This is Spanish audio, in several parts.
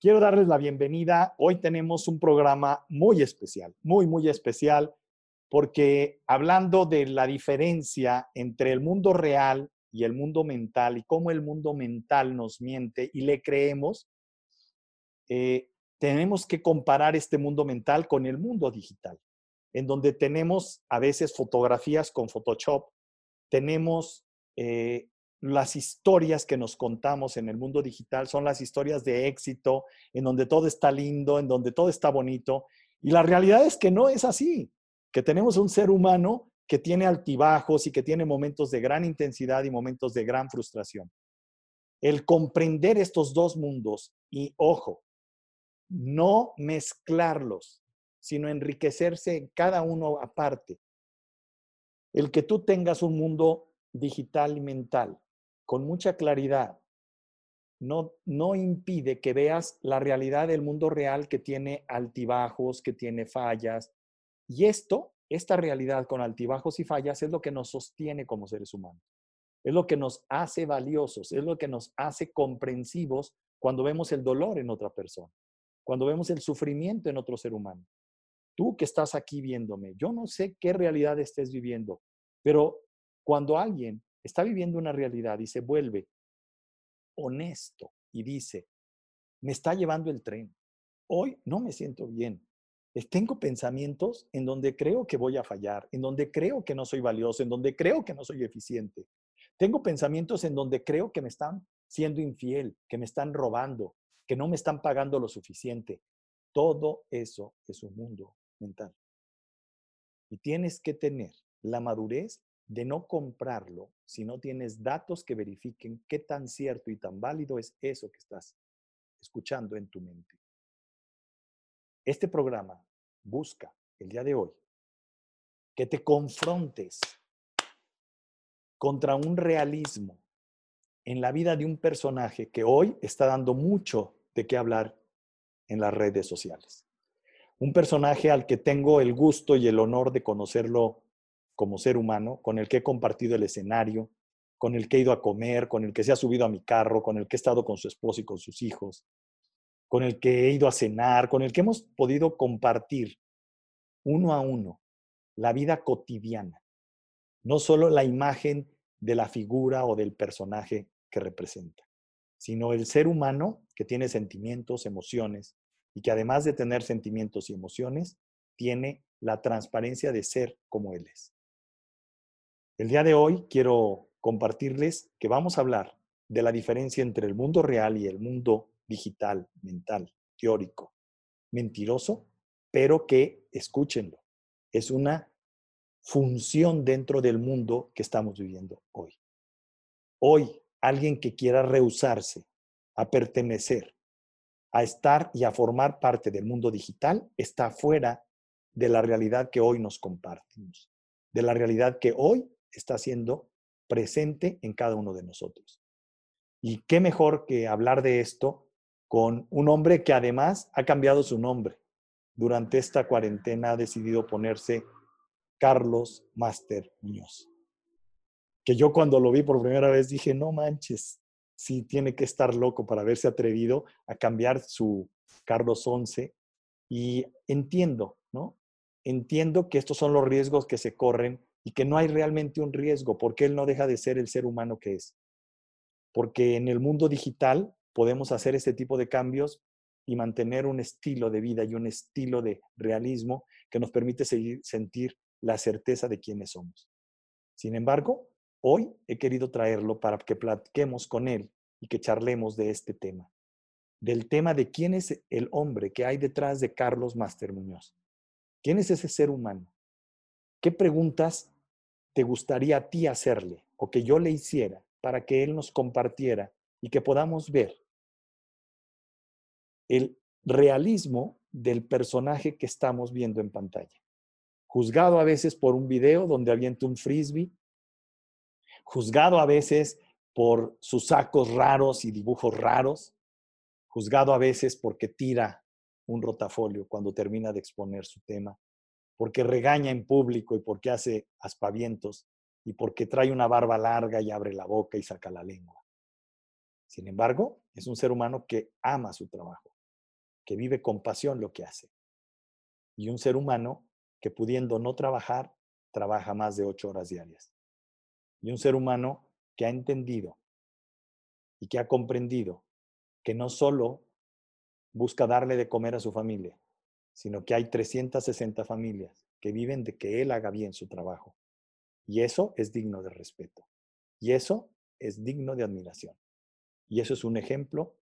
Quiero darles la bienvenida. Hoy tenemos un programa muy especial, muy, muy especial, porque hablando de la diferencia entre el mundo real y el mundo mental y cómo el mundo mental nos miente y le creemos, eh, tenemos que comparar este mundo mental con el mundo digital, en donde tenemos a veces fotografías con Photoshop, tenemos eh, las historias que nos contamos en el mundo digital son las historias de éxito, en donde todo está lindo, en donde todo está bonito. Y la realidad es que no es así, que tenemos un ser humano que tiene altibajos y que tiene momentos de gran intensidad y momentos de gran frustración. El comprender estos dos mundos y, ojo, no mezclarlos, sino enriquecerse en cada uno aparte. El que tú tengas un mundo digital y mental con mucha claridad no, no impide que veas la realidad del mundo real que tiene altibajos, que tiene fallas. Y esto, esta realidad con altibajos y fallas es lo que nos sostiene como seres humanos. Es lo que nos hace valiosos, es lo que nos hace comprensivos cuando vemos el dolor en otra persona, cuando vemos el sufrimiento en otro ser humano. Tú que estás aquí viéndome, yo no sé qué realidad estés viviendo, pero cuando alguien está viviendo una realidad y se vuelve honesto y dice, me está llevando el tren, hoy no me siento bien, tengo pensamientos en donde creo que voy a fallar, en donde creo que no soy valioso, en donde creo que no soy eficiente. Tengo pensamientos en donde creo que me están siendo infiel, que me están robando, que no me están pagando lo suficiente. Todo eso es un mundo mental. Y tienes que tener la madurez de no comprarlo si no tienes datos que verifiquen qué tan cierto y tan válido es eso que estás escuchando en tu mente. Este programa busca el día de hoy que te confrontes contra un realismo en la vida de un personaje que hoy está dando mucho de qué hablar en las redes sociales. Un personaje al que tengo el gusto y el honor de conocerlo como ser humano, con el que he compartido el escenario, con el que he ido a comer, con el que se ha subido a mi carro, con el que he estado con su esposo y con sus hijos, con el que he ido a cenar, con el que hemos podido compartir uno a uno la vida cotidiana, no solo la imagen de la figura o del personaje que representa, sino el ser humano que tiene sentimientos, emociones y que además de tener sentimientos y emociones, tiene la transparencia de ser como él es. El día de hoy quiero compartirles que vamos a hablar de la diferencia entre el mundo real y el mundo digital, mental, teórico, mentiroso, pero que, escúchenlo, es una función dentro del mundo que estamos viviendo hoy. Hoy, alguien que quiera rehusarse a pertenecer, a estar y a formar parte del mundo digital, está fuera de la realidad que hoy nos compartimos, de la realidad que hoy está siendo presente en cada uno de nosotros. Y qué mejor que hablar de esto con un hombre que además ha cambiado su nombre. Durante esta cuarentena ha decidido ponerse Carlos Master Muñoz. Que yo cuando lo vi por primera vez dije, no manches, sí tiene que estar loco para haberse atrevido a cambiar su Carlos 11. Y entiendo, ¿no? Entiendo que estos son los riesgos que se corren y que no hay realmente un riesgo porque él no deja de ser el ser humano que es. Porque en el mundo digital podemos hacer este tipo de cambios y mantener un estilo de vida y un estilo de realismo que nos permite seguir, sentir la certeza de quiénes somos. Sin embargo, hoy he querido traerlo para que platiquemos con él y que charlemos de este tema, del tema de quién es el hombre que hay detrás de Carlos Master Muñoz. ¿Quién es ese ser humano? ¿Qué preguntas te gustaría a ti hacerle o que yo le hiciera para que Él nos compartiera y que podamos ver el realismo del personaje que estamos viendo en pantalla. Juzgado a veces por un video donde avienta un frisbee, juzgado a veces por sus sacos raros y dibujos raros, juzgado a veces porque tira un rotafolio cuando termina de exponer su tema, porque regaña en público y porque hace aspavientos y porque trae una barba larga y abre la boca y saca la lengua. Sin embargo, es un ser humano que ama su trabajo, que vive con pasión lo que hace. Y un ser humano que pudiendo no trabajar, trabaja más de ocho horas diarias. Y un ser humano que ha entendido y que ha comprendido que no solo busca darle de comer a su familia, sino que hay 360 familias que viven de que él haga bien su trabajo. Y eso es digno de respeto. Y eso es digno de admiración. Y eso es un ejemplo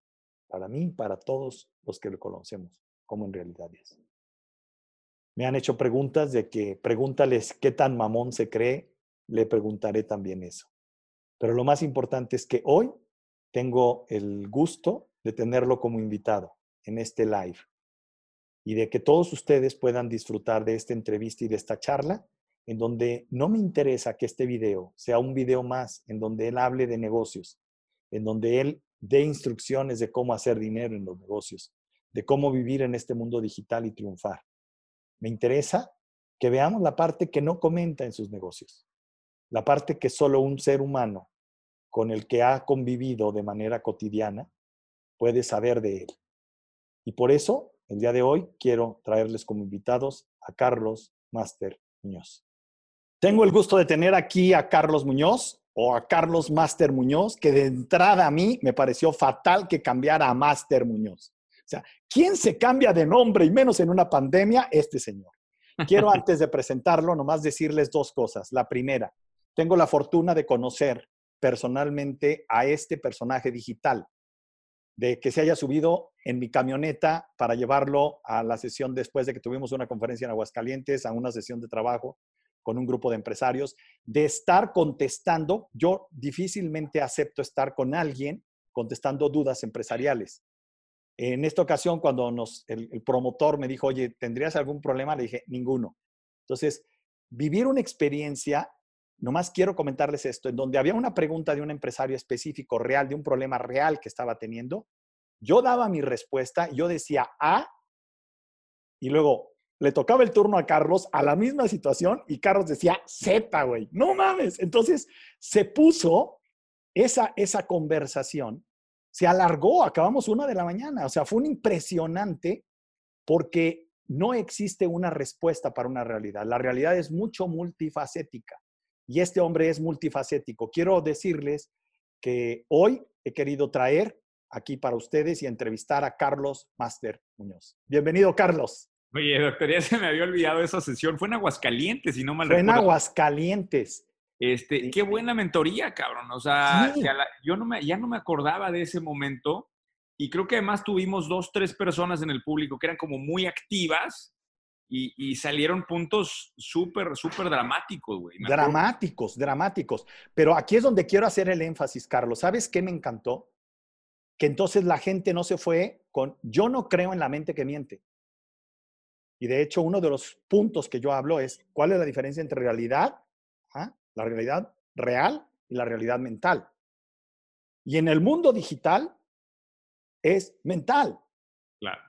para mí para todos los que lo conocemos, como en realidad es. Me han hecho preguntas de que pregúntales qué tan mamón se cree, le preguntaré también eso. Pero lo más importante es que hoy tengo el gusto de tenerlo como invitado en este live y de que todos ustedes puedan disfrutar de esta entrevista y de esta charla, en donde no me interesa que este video sea un video más, en donde él hable de negocios, en donde él dé instrucciones de cómo hacer dinero en los negocios, de cómo vivir en este mundo digital y triunfar. Me interesa que veamos la parte que no comenta en sus negocios, la parte que solo un ser humano con el que ha convivido de manera cotidiana puede saber de él. Y por eso el día de hoy quiero traerles como invitados a Carlos Master Muñoz. Tengo el gusto de tener aquí a Carlos Muñoz o a Carlos Master Muñoz, que de entrada a mí me pareció fatal que cambiara a Master Muñoz. O sea, ¿quién se cambia de nombre y menos en una pandemia? Este señor. Quiero antes de presentarlo nomás decirles dos cosas. La primera, tengo la fortuna de conocer personalmente a este personaje digital de que se haya subido en mi camioneta para llevarlo a la sesión después de que tuvimos una conferencia en Aguascalientes, a una sesión de trabajo con un grupo de empresarios, de estar contestando. Yo difícilmente acepto estar con alguien contestando dudas empresariales. En esta ocasión, cuando nos, el, el promotor me dijo, oye, ¿tendrías algún problema? Le dije, ninguno. Entonces, vivir una experiencia Nomás quiero comentarles esto, en donde había una pregunta de un empresario específico real, de un problema real que estaba teniendo, yo daba mi respuesta, yo decía A, y luego le tocaba el turno a Carlos a la misma situación y Carlos decía Z, güey, no mames. Entonces se puso esa, esa conversación, se alargó, acabamos una de la mañana, o sea, fue un impresionante porque no existe una respuesta para una realidad. La realidad es mucho multifacética. Y este hombre es multifacético. Quiero decirles que hoy he querido traer aquí para ustedes y entrevistar a Carlos Master Muñoz. Bienvenido, Carlos. Oye, doctor, ya se me había olvidado esa sesión. Fue en Aguascalientes, si no mal Fue en Aguascalientes. Este, qué buena mentoría, cabrón. O sea, yo no me, ya no me acordaba de ese momento. Y creo que además tuvimos dos, tres personas en el público que eran como muy activas y, salieron puntos súper, súper dramáticos, güey. Dramáticos, dramáticos. Pero aquí es donde quiero hacer el énfasis, Carlos. ¿Sabes qué me encantó? Que entonces la gente no se fue con, yo no creo en la mente que miente. Y de hecho, uno de los puntos que yo hablo es, ¿cuál es la diferencia entre realidad, ¿ah? la realidad real y la realidad mental? Y en el mundo digital es mental. Claro.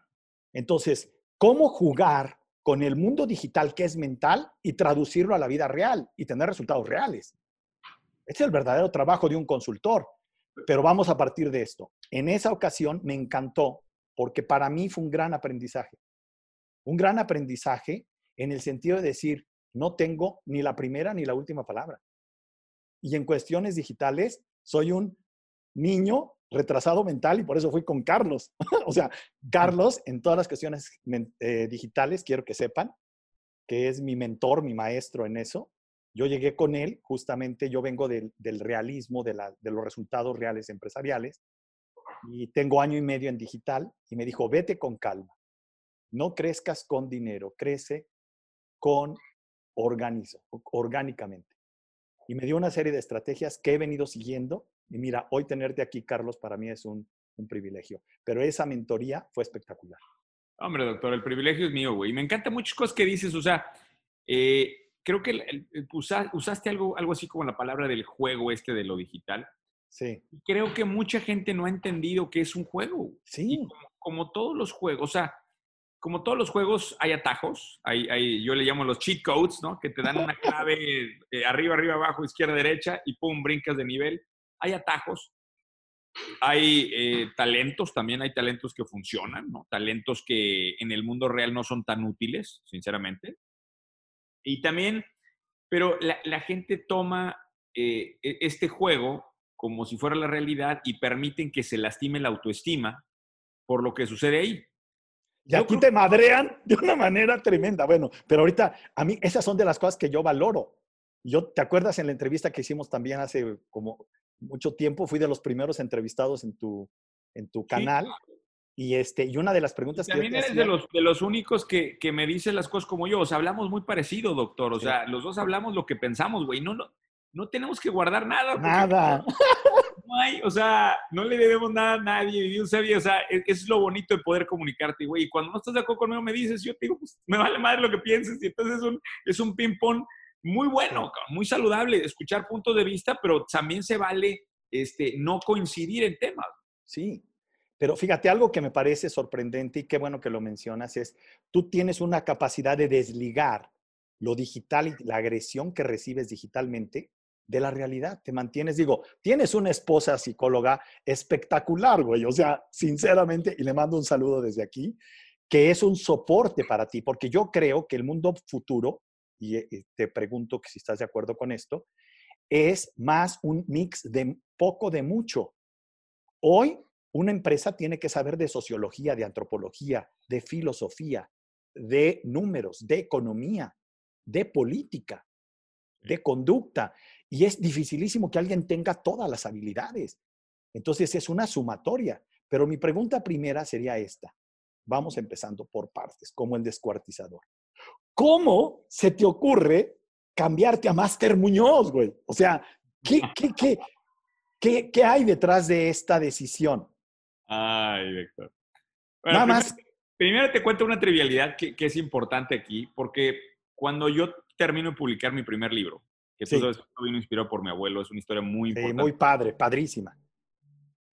Entonces, ¿cómo jugar con el mundo digital que es mental y traducirlo a la vida real y tener resultados reales. Este es el verdadero trabajo de un consultor. Pero vamos a partir de esto. En esa ocasión me encantó porque para mí fue un gran aprendizaje. Un gran aprendizaje en el sentido de decir, no tengo ni la primera ni la última palabra. Y en cuestiones digitales, soy un niño retrasado mental y por eso fui con Carlos. o sea, Carlos en todas las cuestiones eh, digitales, quiero que sepan que es mi mentor, mi maestro en eso. Yo llegué con él, justamente yo vengo del, realismo, de, los resultados reales empresariales y tengo año y medio en digital y me dijo, vete con calma, no crezcas con dinero, crece con organizo, orgánicamente. Y me dio una serie de estrategias que he venido siguiendo y mira, hoy tenerte aquí, Carlos, para mí es un, privilegio. Pero esa mentoría fue espectacular. Hombre, doctor, el privilegio es mío, güey. Me encantan muchas cosas que dices. O sea, eh, creo que usaste algo, algo así como la palabra del juego este de lo digital. Sí. Creo que mucha gente no ha entendido que es un juego. Sí. como, como, todos los juegos, o sea, como todos los juegos, hay atajos. Hay, hay, yo le llamo los cheat codes, ¿no? Que te dan una clave eh, arriba, arriba, abajo, izquierda, derecha y pum, brincas de nivel hay atajos, Hay eh, talentos, también hay talentos que funcionan, ¿no? Talentos que en el mundo real no son tan útiles, sinceramente. Y también, pero la, gente toma eh, e, este juego como si fuera la realidad y permiten que se lastime la autoestima por lo que sucede ahí. Y aquí te madrean de una manera tremenda. Bueno, pero ahorita a mí esas son de las cosas que yo valoro. Yo, ¿te acuerdas en la entrevista que hicimos también hace como mucho tiempo? Fui de los primeros entrevistados en tu, en tu canal. Y, este, y una de las preguntas que... También eres de, los, de los únicos que, que, me dicen las cosas como yo. O sea, hablamos muy parecido, doctor. O sea, los dos hablamos lo que pensamos, güey. No, no, no tenemos que guardar nada. Nada. No hay, o sea, no le debemos nada a nadie. O sea, e, es lo bonito de poder comunicarte, güey. Y cuando no estás de acuerdo conmigo, me dices, yo te digo, pues me vale más lo que pienses. Y entonces es un, es un ping-pong muy bueno, muy saludable, escuchar puntos de vista, pero también se vale este, no coincidir en temas. Sí, pero fíjate, algo que me parece sorprendente y qué bueno que lo mencionas es, tú tienes una capacidad de desligar lo digital y la agresión que recibes digitalmente de la realidad. Te mantienes, digo, tienes una esposa psicóloga espectacular, güey. O sea, sinceramente, y le mando un saludo desde aquí, que es un soporte para ti, porque yo creo que el mundo futuro, y eh, te pregunto que si estás de acuerdo con esto, es más un mix de poco de mucho. Hoy una empresa tiene que saber de sociología, de antropología, de filosofía, de números, de economía, de política, de conducta. Y es dificilísimo que alguien tenga todas las habilidades. Entonces es una sumatoria. Pero mi pregunta primera sería esta. Vamos empezando por partes, como el descuartizador. ¿Cómo se te ocurre cambiarte a Master Muñoz, güey? O sea, ¿qué, qué, qué, qué, hay detrás de esta decisión? Ay, Víctor. Nada más. Primero te cuento una trivialidad que, que, es importante aquí, porque cuando yo termino de publicar mi primer libro, que sí. todo esto vino inspirado por mi abuelo, es una historia muy sí, muy padre, padrísima.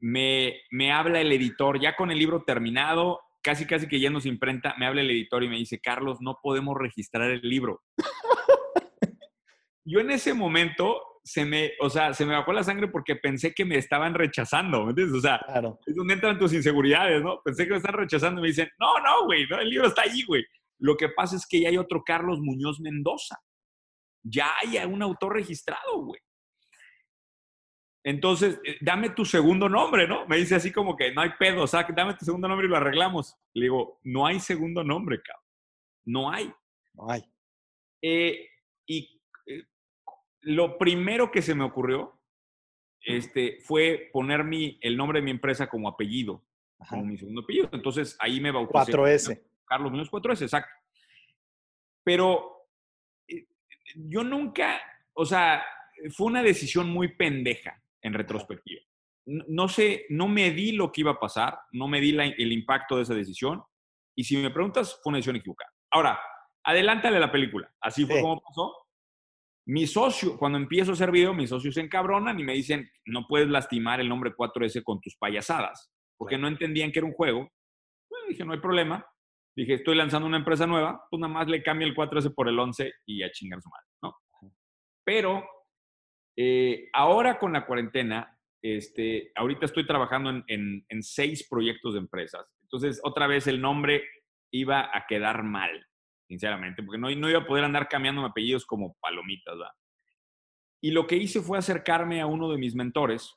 Me, me habla el editor, ya con el libro terminado, casi casi que ya nos imprenta, me habla el editor y me dice, Carlos, no podemos registrar el libro. Yo en ese momento se me, o sea, se me bajó la sangre porque pensé que me estaban rechazando, ¿me entiendes? O sea, claro. es donde entran tus inseguridades, ¿no? Pensé que me están rechazando y me dicen, no, no, güey, no, el libro está ahí, güey. Lo que pasa es que ya hay otro Carlos Muñoz Mendoza ya hay un autor registrado, güey. Entonces, eh, dame tu segundo nombre, ¿no? Me dice así como que no hay pedo, o sea, dame tu segundo nombre y lo arreglamos. Le digo, no hay segundo nombre, cabrón. No hay. No hay. Eh, y eh, lo primero que se me ocurrió este, fue poner mi, el nombre de mi empresa como apellido, como mi segundo apellido. Entonces, ahí me bauticé. 4S. Carlos Muñoz 4S, exacto. Pero yo nunca, o sea, fue una decisión muy pendeja en retrospectiva. No, sé, no me di lo que iba a pasar, no me di el impacto de esa decisión. Y si me preguntas, fue una decisión equivocada. Ahora, adelántale la película. Así fue como pasó. Mi socio, cuando empiezo a hacer video, mis socios se encabronan y me dicen, no puedes lastimar el nombre 4S con tus payasadas, porque no entendían que era un juego. Bueno, dije, no hay problema. Dije, estoy lanzando una empresa nueva, pues nada más le cambio el 4S por el 11 y a chingar su madre, ¿no? Pero eh, ahora con la cuarentena, este, ahorita estoy trabajando en, en, seis proyectos de empresas. Entonces, otra vez el nombre iba a quedar mal, sinceramente, porque no, no iba a poder andar cambiando apellidos como palomitas, ¿verdad? Y lo que hice fue acercarme a uno de mis mentores,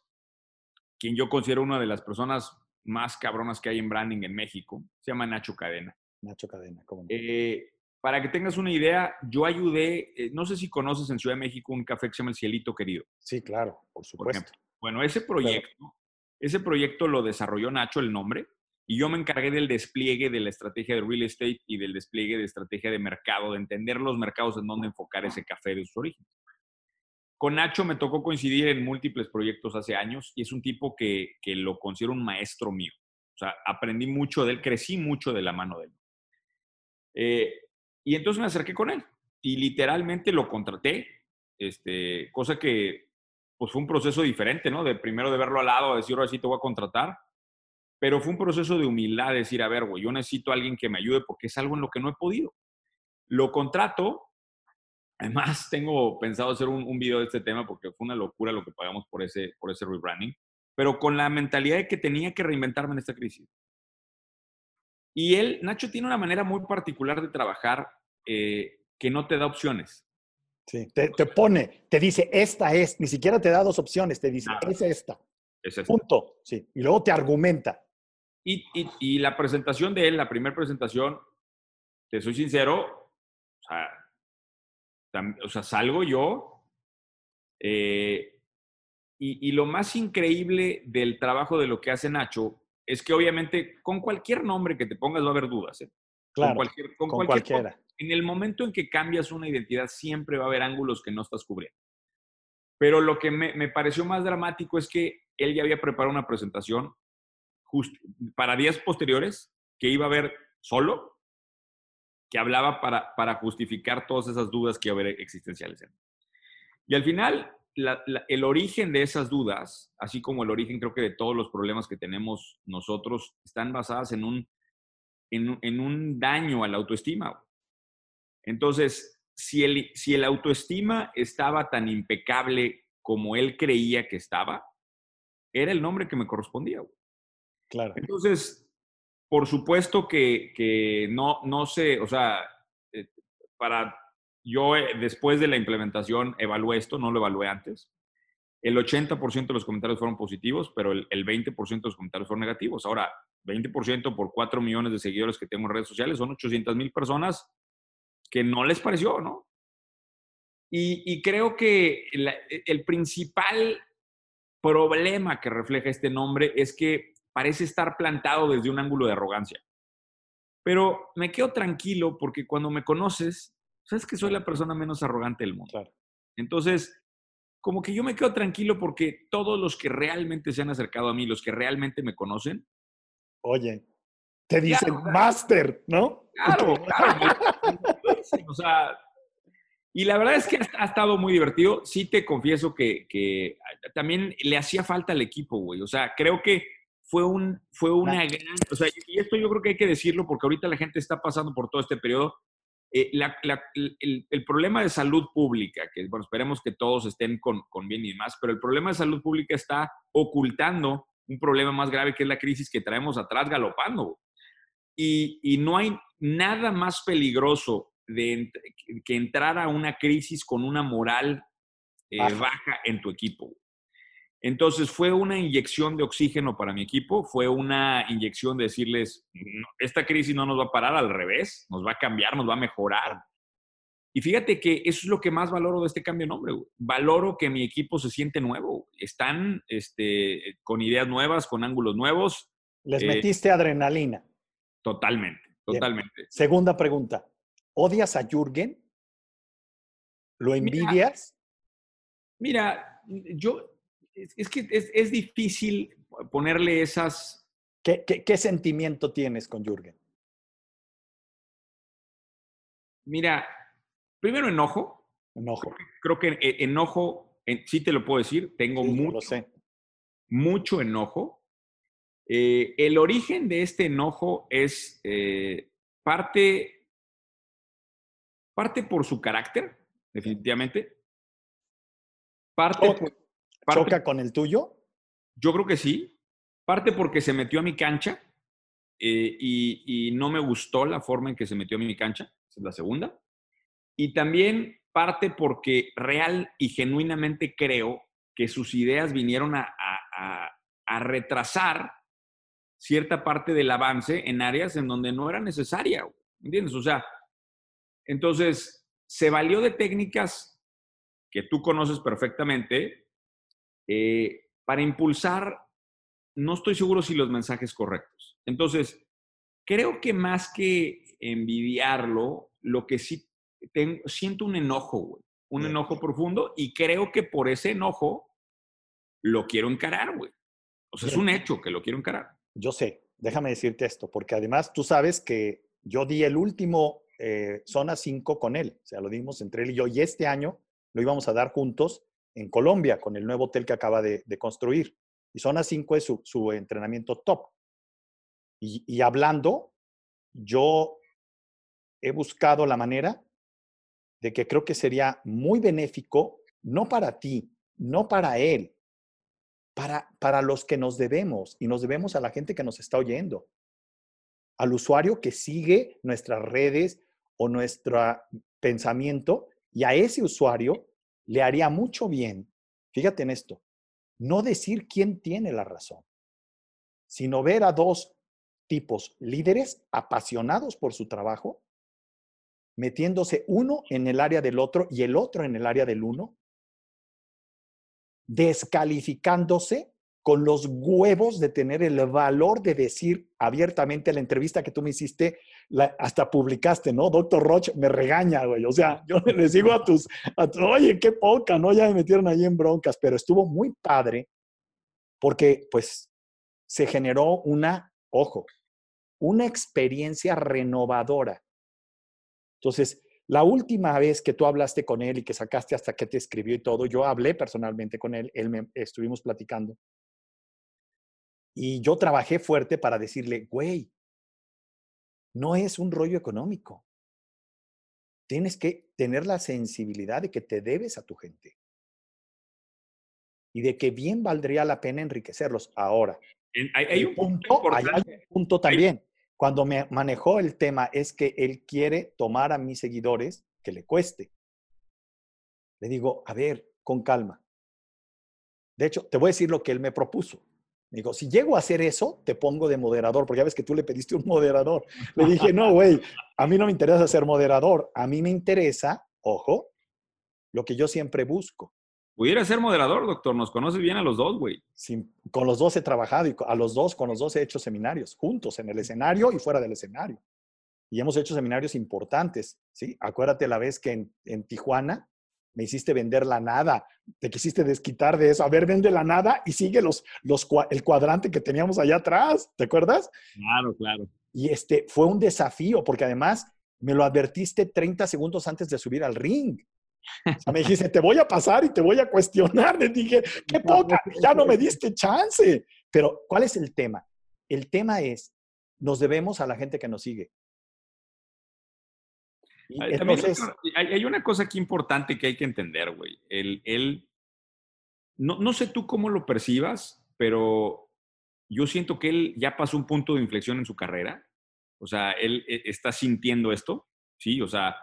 quien yo considero una de las personas más cabronas que hay en branding en México, se llama Nacho Cadena. Nacho Cadena, ¿cómo eh, para que tengas una idea, yo ayudé, eh, no sé si conoces en Ciudad de México un café que se llama El Cielito Querido. Sí, claro, por supuesto. bueno, ese proyecto, ese proyecto lo desarrolló Nacho, el nombre, y yo me encargué del despliegue de la estrategia de real estate y del despliegue de estrategia de mercado, de entender los mercados en donde enfocar ese café de su origen. Con Nacho me tocó coincidir en múltiples proyectos hace años y es un tipo que, que lo considero un maestro mío. O sea, aprendí mucho de él, crecí mucho de la mano de él. Eh, y entonces me acerqué con él y literalmente lo contraté, este, cosa que pues fue un proceso diferente, ¿no? De primero de verlo al lado, decir, ahora sí te voy a contratar, pero fue un proceso de humildad, decir, a ver, güey, yo necesito a alguien que me ayude porque es algo en lo que no he podido. Lo contrato, además tengo pensado hacer un, un video de este tema porque fue una locura lo que pagamos por ese, por ese rebranding. pero con la mentalidad de que tenía que reinventarme en esta crisis. Y él, Nacho, tiene una manera muy particular de trabajar eh, que no te da opciones. Sí, te, pone, te dice, esta es, ni siquiera te da dos opciones, te dice, es esta. Es esta. Punto. Sí. Y luego te argumenta. Y, y, y, la presentación de él, la primera presentación, te soy sincero, o sea, o sea salgo yo. Eh, y, y, lo más increíble del trabajo de lo que hace Nacho es que obviamente con cualquier nombre que te pongas va a haber dudas. ¿eh? Claro, con, cualquier, con, cualquiera. En el momento en que cambias una identidad, siempre va a haber ángulos que no estás cubriendo. Pero lo que me, me pareció más dramático es que él ya había preparado una presentación para días posteriores que iba a haber solo, que hablaba para, para justificar todas esas dudas que iba a haber existenciales. Y al final, el origen de esas dudas, así como el origen creo que de todos los problemas que tenemos nosotros, están basadas en un, en, un daño a la autoestima. Entonces, si el, si el autoestima estaba tan impecable como él creía que estaba, era el nombre que me correspondía. Claro. Entonces, por supuesto que, que no, no sé, o sea, eh, para yo eh, después de la implementación evalué esto, no lo evalué antes. El 80% de los comentarios fueron positivos, pero el, 20% de los comentarios fueron negativos. Ahora, 20% por 4 millones de seguidores que tengo en redes sociales son 800 mil personas que no les pareció, ¿no? Y, creo que el principal problema que refleja este nombre es que parece estar plantado desde un ángulo de arrogancia. Pero me quedo tranquilo porque cuando me conoces, sabes que soy la persona menos arrogante del mundo. Entonces, como que yo me quedo tranquilo porque todos los que realmente se han acercado a mí, los que realmente me conocen. Oye, te dicen máster, ¿no? Claro, claro. o sea, y la verdad es que ha, estado muy divertido. Sí te confieso que, que, también le hacía falta al equipo, güey. O sea, creo que fue, un, fue una gran... O sea, y esto yo creo que hay que decirlo porque ahorita la gente está pasando por todo este periodo eh, el, problema de salud pública, que bueno, esperemos que todos estén con, bien y demás, pero el problema de salud pública está ocultando un problema más grave que es la crisis que traemos atrás galopando. Y, no hay nada más peligroso de, que entrar a una crisis con una moral eh, baja en tu equipo. Entonces fue una inyección de oxígeno para mi equipo, fue una inyección de decirles, esta crisis no nos va a parar, al revés, nos va a cambiar, nos va a mejorar. Y fíjate que eso es lo que más valoro de este cambio de nombre. Valoro que mi equipo se siente nuevo. Están este, con ideas nuevas, con ángulos nuevos. Les eh, metiste adrenalina. Totalmente, totalmente. Segunda pregunta. ¿Odias a Jürgen? ¿Lo envidias? mira yo, es, que es, difícil ponerle esas... ¿Qué, sentimiento tienes con Jürgen? Mira, primero enojo. Enojo. Creo que e, enojo, sí te lo puedo decir, tengo mucho, mucho enojo. Eh, el origen de este enojo es eh, parte, parte por su carácter, definitivamente. Parte por, ¿Choca con el tuyo? Yo creo que sí. Parte porque se metió a mi cancha eh, y, no me gustó la forma en que se metió a mi cancha. Esa es la segunda. Y también parte porque real y genuinamente creo que sus ideas vinieron a, a retrasar cierta parte del avance en áreas en donde no era necesaria. ¿Entiendes? O sea, entonces se valió de técnicas que tú conoces perfectamente, eh, para impulsar, no estoy seguro si los mensajes correctos. Entonces, creo que más que envidiarlo, lo que sí tengo, siento un enojo, un enojo profundo y creo que por ese enojo lo quiero encarar, güey. O sea, es un hecho que lo quiero encarar. Yo sé, déjame decirte esto, porque además tú sabes que yo di el último eh, Zona 5 con él, o sea, lo dimos entre él y yo, y este año lo íbamos a dar juntos en Colombia con el nuevo hotel que acaba de, construir. Y Zona 5 es su, entrenamiento top. Y, hablando, yo he buscado la manera de que creo que sería muy benéfico, no para ti, no para él, para, para los que nos debemos y nos debemos a la gente que nos está oyendo, al usuario que sigue nuestras redes o nuestro pensamiento y a ese usuario le haría mucho bien, fíjate en esto, no decir quién tiene la razón, sino ver a dos tipos líderes apasionados por su trabajo, metiéndose uno en el área del otro y el otro en el área del uno, descalificándose con los huevos de tener el valor de decir abiertamente la entrevista que tú me hiciste, hasta publicaste, ¿no? Doctor Roche me regaña, güey. O sea, yo les digo a tus, oye, qué poca, ¿no? Ya me metieron ahí en broncas, pero estuvo muy padre porque, pues, se generó una, ojo, una experiencia renovadora. Entonces, la última vez que tú hablaste con él y que sacaste hasta que te escribió y todo, yo hablé personalmente con él, él me, estuvimos platicando. Y yo trabajé fuerte para decirle, güey, no es un rollo económico. Tienes que tener la sensibilidad de que te debes a tu gente y de que bien valdría la pena enriquecerlos. Ahora, hay, un punto, hay, un punto también. Cuando me manejó el tema es que él quiere tomar a mis seguidores que le cueste. Le digo, a ver, con calma. De hecho, te voy a decir lo que él me propuso. Digo, si llego a hacer eso, te pongo de moderador, porque ya ves que tú le pediste un moderador. Le dije, no, güey, a mí no me interesa ser moderador. A mí me interesa, ojo, lo que yo siempre busco. Pudiera ser moderador, doctor. Nos conoces bien a los dos, güey. con los dos he trabajado y a los dos, con los dos he hecho seminarios, juntos, en el escenario y fuera del escenario. Y hemos hecho seminarios importantes, ¿sí? Acuérdate la vez que en, en Tijuana me hiciste vender la nada, te quisiste desquitar de eso. A ver, vende la nada y sigue los, los, el cuadrante que teníamos allá atrás, ¿te acuerdas? Claro, claro. Y este fue un desafío, porque además me lo advertiste 30 segundos antes de subir al ring. O sea, me dijiste, te voy a pasar y te voy a cuestionar. Le dije, qué poca, ya no me diste chance. Pero, ¿cuál es el tema? El tema es, nos debemos a la gente que nos sigue hay, una cosa aquí importante que hay que entender, güey. Él, no, no sé tú cómo lo percibas, pero yo siento que él ya pasó un punto de inflexión en su carrera. O sea, él e, está sintiendo esto, ¿sí? O sea,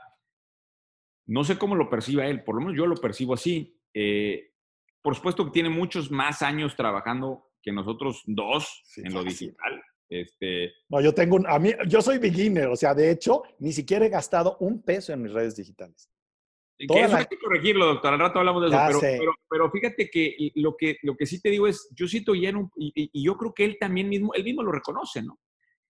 no sé cómo lo perciba él, por lo menos yo lo percibo así. Eh, por supuesto que tiene muchos más años trabajando que nosotros dos en lo digital. Este, no, yo tengo un, a mí, yo soy beginner, o sea, de hecho, ni siquiera he gastado un peso en mis redes digitales. Que eso hay que corregirlo, doctor. Al rato hablamos de eso. Pero, pero, fíjate que lo, que lo que sí te digo es, yo siento ya un, y, yo creo que él también mismo, él mismo lo reconoce, ¿no?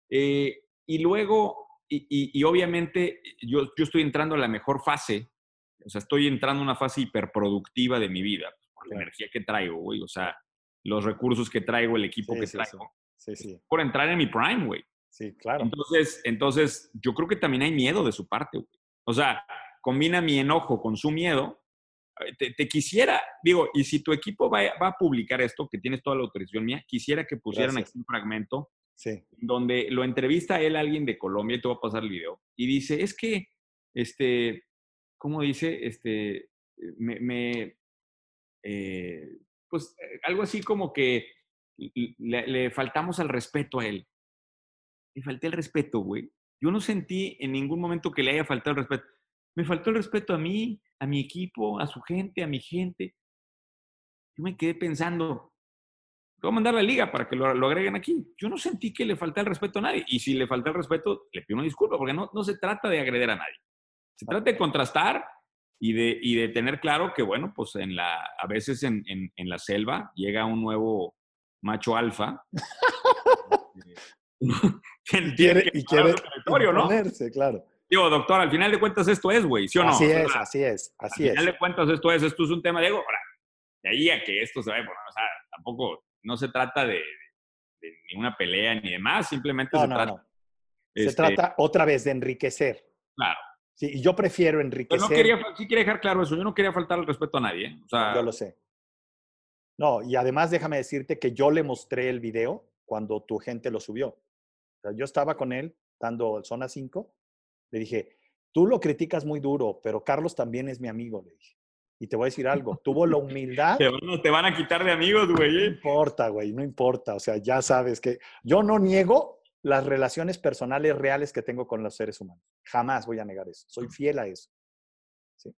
Eh, y luego, y, y, obviamente yo, yo estoy entrando a la mejor fase, o sea, estoy entrando a una fase hiperproductiva de mi vida, por la energía que traigo, güey, o sea, los recursos que traigo, el equipo que traigo. Sí, sí. Por entrar en mi prime, güey. Sí, claro. Entonces, entonces, yo creo que también hay miedo de su parte, güey. O sea, combina mi enojo con su miedo. Eh, te, quisiera, digo, y si tu equipo va, va, a publicar esto, que tienes toda la autorización mía, quisiera que pusieran aquí un fragmento sí. donde lo entrevista a él alguien de Colombia, y te voy a pasar el video, y dice, es que, este, ¿cómo dice? Este, me, me eh, pues eh, algo así como que le, faltamos al respeto a él. Le falté el respeto, güey. Yo no sentí en ningún momento que le haya faltado el respeto. Me faltó el respeto a mí, a mi equipo, a su gente, a mi gente. Yo me quedé pensando, voy a mandar la liga para que lo, agreguen aquí. Yo no sentí que le faltara el respeto a nadie. Y si le falta el respeto, le pido una disculpa, porque no, no se trata de agreder a nadie. Se trata de contrastar y de, y de tener claro que, bueno, pues en la, a veces en, en, en la selva llega un nuevo macho alfa. que quiere, y quiere ¿no? claro. Digo, doctor, al final de cuentas esto es, güey, ¿sí o no? Así es, así es, así es. Al final de cuentas esto es, esto es un tema de ego. Ahora, de ahí a que esto se vaya, o sea, tampoco, no se trata de, ni una pelea ni demás, simplemente se trata... Se este trata otra vez de enriquecer. Claro. Sí, y yo prefiero enriquecer. Pero no quería, sí quería dejar claro eso, yo no quería faltar el respeto a nadie. ¿eh? O sea, yo lo sé. No, y además déjame decirte que yo le mostré el video cuando tu gente lo subió. O sea, yo estaba con él dando zona 5, le dije, tú lo criticas muy duro, pero Carlos también es mi amigo, le dije. Y te voy a decir algo, tuvo la humildad. Te van, te van a quitar de amigos, güey. No ¿eh? importa, güey, no importa. O sea, ya sabes que yo no niego las relaciones personales reales que tengo con los seres humanos. Jamás voy a negar eso. Soy fiel a eso. ¿sí?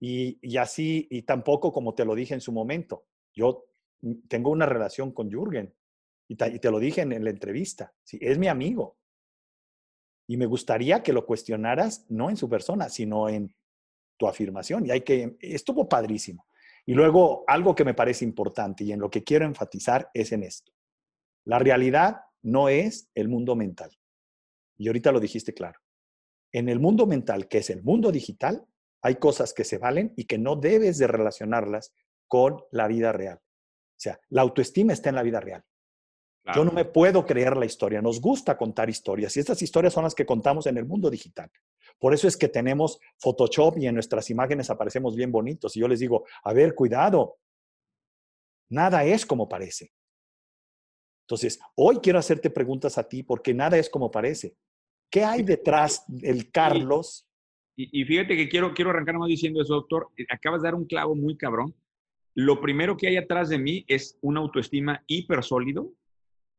Y, y así, y tampoco como te lo dije en su momento, yo tengo una relación con Jürgen y te, lo dije en, en, la entrevista. ¿sí? Es mi amigo. Y me gustaría que lo cuestionaras no en su persona, sino en tu afirmación. Y hay que, estuvo padrísimo. Y luego, algo que me parece importante y en lo que quiero enfatizar es en esto. La realidad no es el mundo mental. Y ahorita lo dijiste claro. En el mundo mental, que es el mundo digital, hay cosas que se valen y que no debes de relacionarlas con la vida real. O sea, la autoestima está en la vida real. Claro. Yo no me puedo creer la historia. Nos gusta contar historias y estas historias son las que contamos en el mundo digital. Por eso es que tenemos Photoshop y en nuestras imágenes aparecemos bien bonitos. Y yo les digo, a ver, cuidado. Nada es como parece. Entonces, hoy quiero hacerte preguntas a ti porque nada es como parece. ¿Qué hay detrás del Carlos? Y, y fíjate que quiero, quiero arrancar más diciendo eso, doctor. Acabas de dar un clavo muy cabrón. Lo primero que hay atrás de mí es una autoestima hiper sólido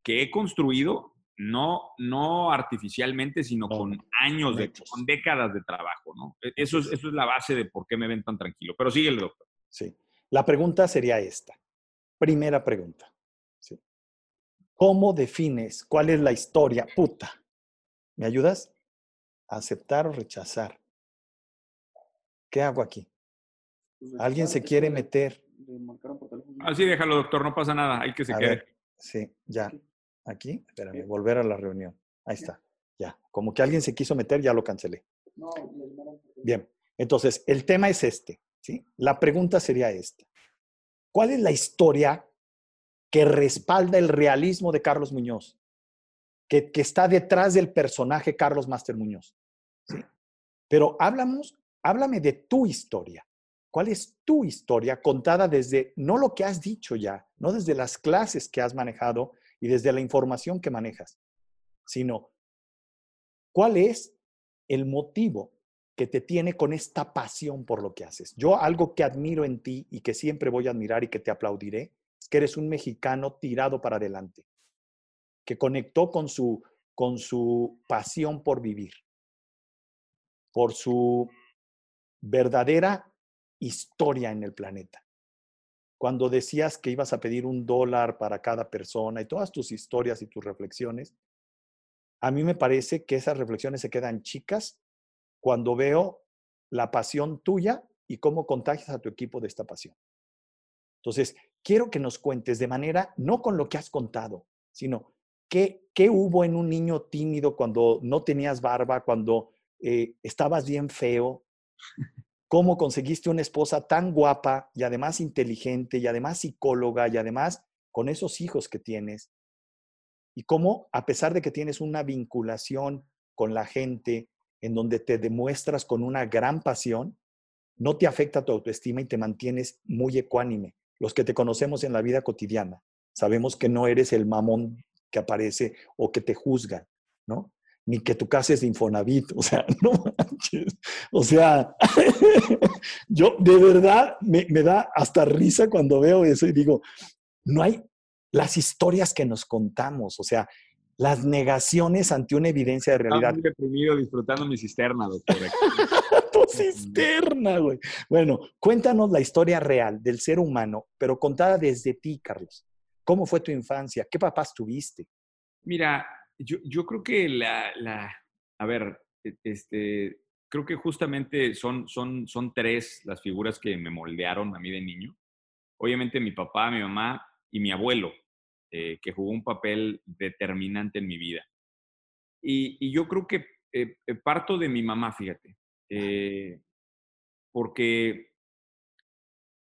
que he construido no, no artificialmente, sino no, con años, de, con décadas de trabajo, ¿no? Eso es, eso es la base de por qué me ven tan tranquilo. Pero sigue el doctor. Sí. La pregunta sería esta. Primera pregunta. ¿sí? ¿Cómo defines cuál es la historia? Puta. ¿Me ayudas? ¿Aceptar o rechazar? ¿Qué hago aquí? ¿Alguien se quiere meter? Así déjalo, doctor, no pasa nada, hay que se A quede. ver, sí, ya. Aquí, espérame, volver a la reunión. Ahí está, ya. Como que alguien se quiso meter, ya lo cancelé. Bien, entonces, el tema es este, ¿sí? La pregunta sería esta. ¿Cuál es la historia que respalda el realismo de Carlos Muñoz? Que, que está detrás del personaje Carlos Master Muñoz. ¿sí? Pero háblamos, háblame de tu historia. ¿Cuál es tu historia contada desde, no lo que has dicho ya, no desde las clases que has manejado y desde la información que manejas, sino cuál es el motivo que te tiene con esta pasión por lo que haces? Yo algo que admiro en ti y que siempre voy a admirar y que te aplaudiré es que eres un mexicano tirado para adelante, que conectó con su, con su pasión por vivir, por su verdadera historia en el planeta. Cuando decías que ibas a pedir un dólar para cada persona y todas tus historias y tus reflexiones, a mí me parece que esas reflexiones se quedan chicas cuando veo la pasión tuya y cómo contagias a tu equipo de esta pasión. Entonces, quiero que nos cuentes de manera, no con lo que has contado, sino qué, qué hubo en un niño tímido cuando no tenías barba, cuando eh, estabas bien feo, cómo conseguiste una esposa tan guapa y además inteligente y además psicóloga y además con esos hijos que tienes. Y cómo, a pesar de que tienes una vinculación con la gente en donde te demuestras con una gran pasión, no te afecta tu autoestima y te mantienes muy ecuánime. Los que te conocemos en la vida cotidiana, sabemos que no eres el mamón que aparece o que te juzgan, ¿no? Ni que tu casa es de Infonavit, o sea, no manches. O sea, yo de verdad me, me, da hasta risa cuando veo eso y digo, no hay las historias que nos contamos, o sea, las negaciones ante una evidencia de realidad. Estoy deprimido disfrutando mi cisterna, doctor. tu cisterna, güey. Bueno, cuéntanos la historia real del ser humano, pero contada desde ti, Carlos. ¿Cómo fue tu infancia? ¿Qué papás tuviste? Mira, yo, yo creo que la, la, a ver, este, creo que justamente son, son, son tres las figuras que me moldearon a mí de niño. Obviamente mi papá, mi mamá y mi abuelo, eh, que jugó un papel determinante en mi vida. Y, y yo creo que eh, parto de mi mamá, fíjate, eh, porque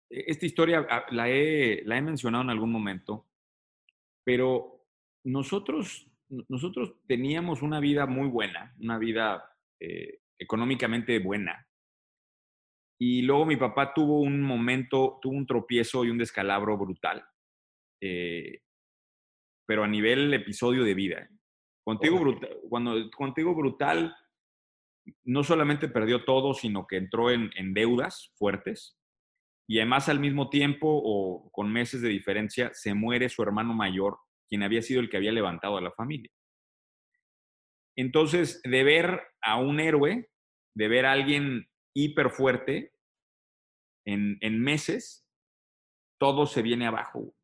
esta historia la he, la he mencionado en algún momento, pero nosotros nosotros teníamos una vida muy buena, una vida eh, económicamente buena. Y luego mi papá tuvo un momento, tuvo un tropiezo y un descalabro brutal, eh, pero a nivel episodio de vida. Contigo, brutal, cuando, contigo brutal, no solamente perdió todo, sino que entró en, en deudas fuertes. y además al mismo tiempo o con meses de diferencia se muere su hermano mayor, quien había sido el que había levantado a la familia. Entonces, de ver a un héroe, de ver a alguien hiper fuerte, en, en meses, todo se viene abajo.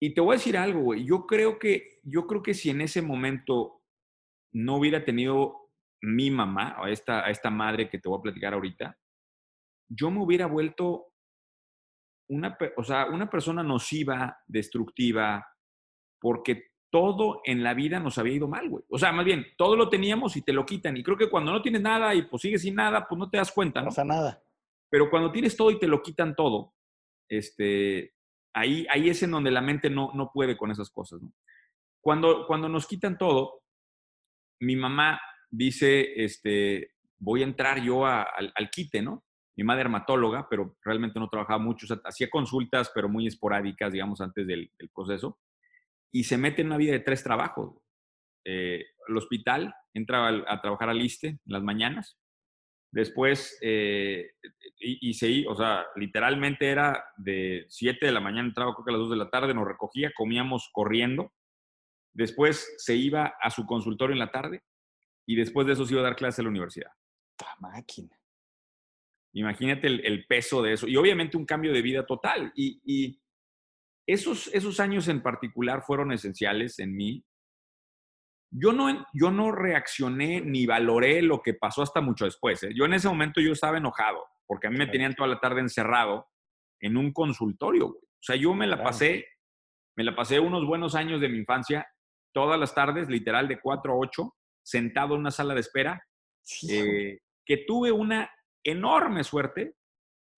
Y te voy a decir algo, güey. Yo creo que, yo creo que si en ese momento no hubiera tenido mi mamá, o esta, a esta madre que te voy a platicar ahorita, yo me hubiera vuelto una, o sea, una persona nociva, destructiva, porque todo en la vida nos había ido mal, güey. O sea, más bien, todo lo teníamos y te lo quitan. Y creo que cuando no tienes nada y pues sigues sin nada, pues no te das cuenta, ¿no? pasa nada. Pero cuando tienes todo y te lo quitan todo, este, ahí, ahí es en donde la mente no, no puede con esas cosas, ¿no? Cuando, cuando nos quitan todo, mi mamá dice, este, voy a entrar yo al, al quite, ¿no? Mi madre dermatóloga, pero realmente no trabajaba mucho, hacía consultas, pero muy esporádicas, digamos, antes del, proceso, y se mete en una vida de tres trabajos. Eh, el hospital, entra a, trabajar al ISTE en las mañanas, después, eh, y, se, o sea, literalmente era de 7 de la mañana, entraba creo que a las 2 de la tarde, nos recogía, comíamos corriendo, después se iba a su consultorio en la tarde, y después de eso se iba a dar clase a la universidad. ¡La máquina! Imagínate el, peso de eso. Y obviamente un cambio de vida total. Y, esos, esos años en particular fueron esenciales en mí. Yo no, yo no reaccioné ni valoré lo que pasó hasta mucho después. ¿eh? Yo en ese momento yo estaba enojado porque a mí me tenían toda la tarde encerrado en un consultorio. O sea, yo me la pasé, me la pasé unos buenos años de mi infancia, todas las tardes, literal de 4 a 8, sentado en una sala de espera, eh, que tuve una enorme suerte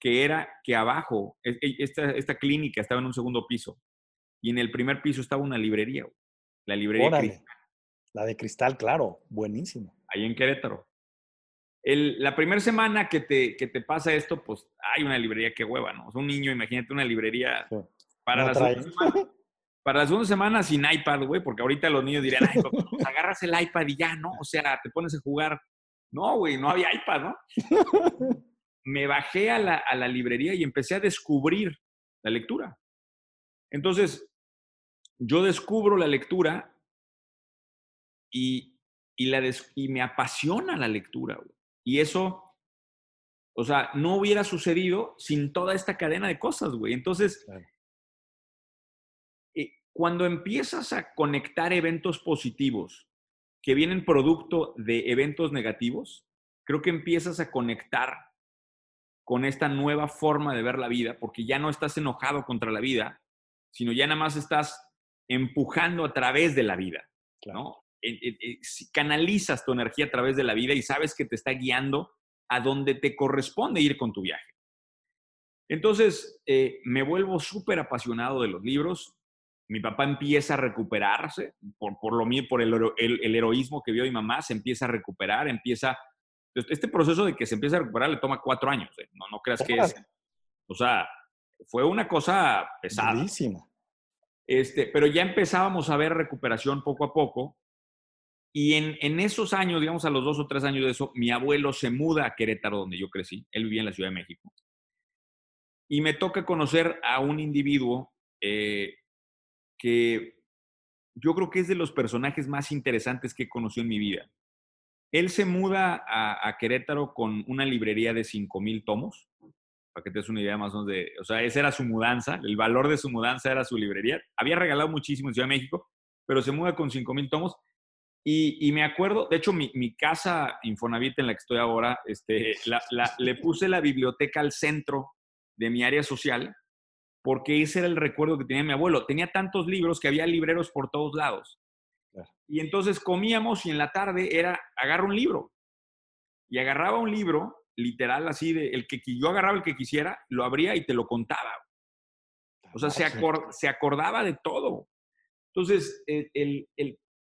que era que abajo, e, e, esta, esta clínica estaba en un segundo piso y en el primer piso estaba una librería, la librería La de cristal, claro, buenísimo. Ahí en Querétaro. El, la primera semana que te, que te pasa esto, pues hay una librería que hueva, ¿no? un niño, imagínate una librería para, la segunda semana, para la segunda semana sin iPad, güey, porque ahorita los niños dirían, ay, pues, agarras el iPad y ya, ¿no? O sea, te pones a jugar no, güey, no había iPad, ¿no? Me bajé a la, librería y empecé a descubrir la lectura. Entonces, yo descubro la lectura y, la y me apasiona la lectura. Güey. Y eso, o sea, no hubiera sucedido sin toda esta cadena de cosas, güey. Entonces, eh, cuando empiezas a conectar eventos positivos que vienen producto de eventos negativos, creo que empiezas a conectar con esta nueva forma de ver la vida, porque ya no estás enojado contra la vida, sino ya nada más estás empujando a través de la vida, ¿no? Canalizas tu energía a través de la vida y sabes que te está guiando a donde te corresponde ir con tu viaje. Entonces, eh, me vuelvo súper apasionado de los libros mi papá empieza a recuperarse por, por lo mío, por el, el, heroísmo que vio mi mamá, se empieza a recuperar, empieza... Este proceso de que se empieza a recuperar le toma cuatro años, ¿eh? no, no creas que es... O sea, fue una cosa pesada. Este, pero ya empezábamos a ver recuperación poco a poco. Y en, en, esos años, digamos a los dos o tres años de eso, mi abuelo se muda a Querétaro, donde yo crecí. Él vivía en la Ciudad de México. Y me toca conocer a un individuo eh, que yo creo que es de los personajes más interesantes que he conocido en mi vida. Él se muda a, Querétaro con una librería de 5 mil tomos, para que te des una idea más o menos de, o sea, esa era su mudanza, el valor de su mudanza era su librería. Había regalado muchísimo en Ciudad de México, pero se muda con 5 mil tomos. Y, me acuerdo, de hecho, mi, casa Infonavit en la que estoy ahora, este, le puse la biblioteca al centro de mi área social porque ese era el recuerdo que tenía mi abuelo. Tenía tantos libros que había libreros por todos lados. Y entonces comíamos y en la tarde era, agarra un libro. Y agarraba un libro, literal, así de, el que yo agarraba el que quisiera, lo abría y te lo contaba. O sea, se, se acordaba de todo. Entonces, el,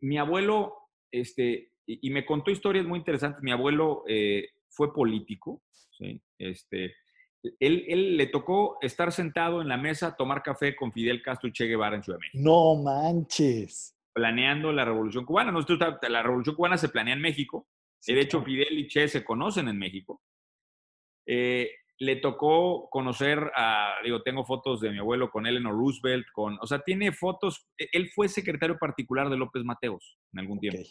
mi abuelo, este, y, me contó historias muy interesantes. Mi abuelo eh, fue político, ¿sí? este, él, le tocó estar sentado en la mesa, tomar café con Fidel Castro y Che Guevara en Ciudad de México. No manches. Planeando la Revolución Cubana. la Revolución Cubana se planea en México. de hecho, Fidel y Che se conocen en México. Eh, le tocó conocer a, digo, tengo fotos de mi abuelo con Eleanor Roosevelt, con, o sea, tiene fotos, e, él fue secretario particular de López Mateos en algún tiempo.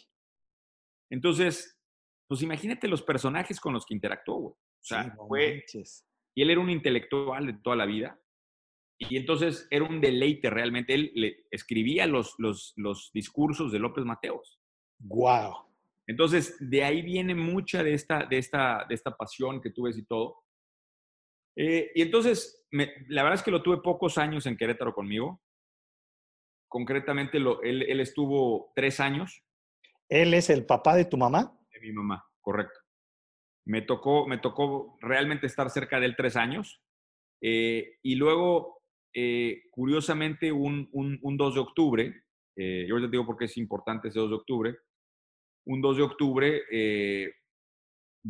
Entonces, pues imagínate los personajes con los que interactuó, güey. O sea, fue, y él era un intelectual de toda la vida. Y entonces era un deleite realmente. Él le escribía los, los, los discursos de López Mateos. ¡Wow! Entonces, de ahí viene mucha de esta, de esta, de esta pasión que tú ves y todo. Eh, y entonces, la verdad es que lo tuve pocos años en Querétaro conmigo. Concretamente, lo, él, él, estuvo tres años. ¿Él es el papá de tu mamá? De mi mamá, correcto. Me tocó, me tocó realmente estar cerca de él tres años. Eh, y luego, eh, curiosamente, un, un, un, 2 de octubre, yo les digo por qué es importante ese 2 de octubre, un 2 de octubre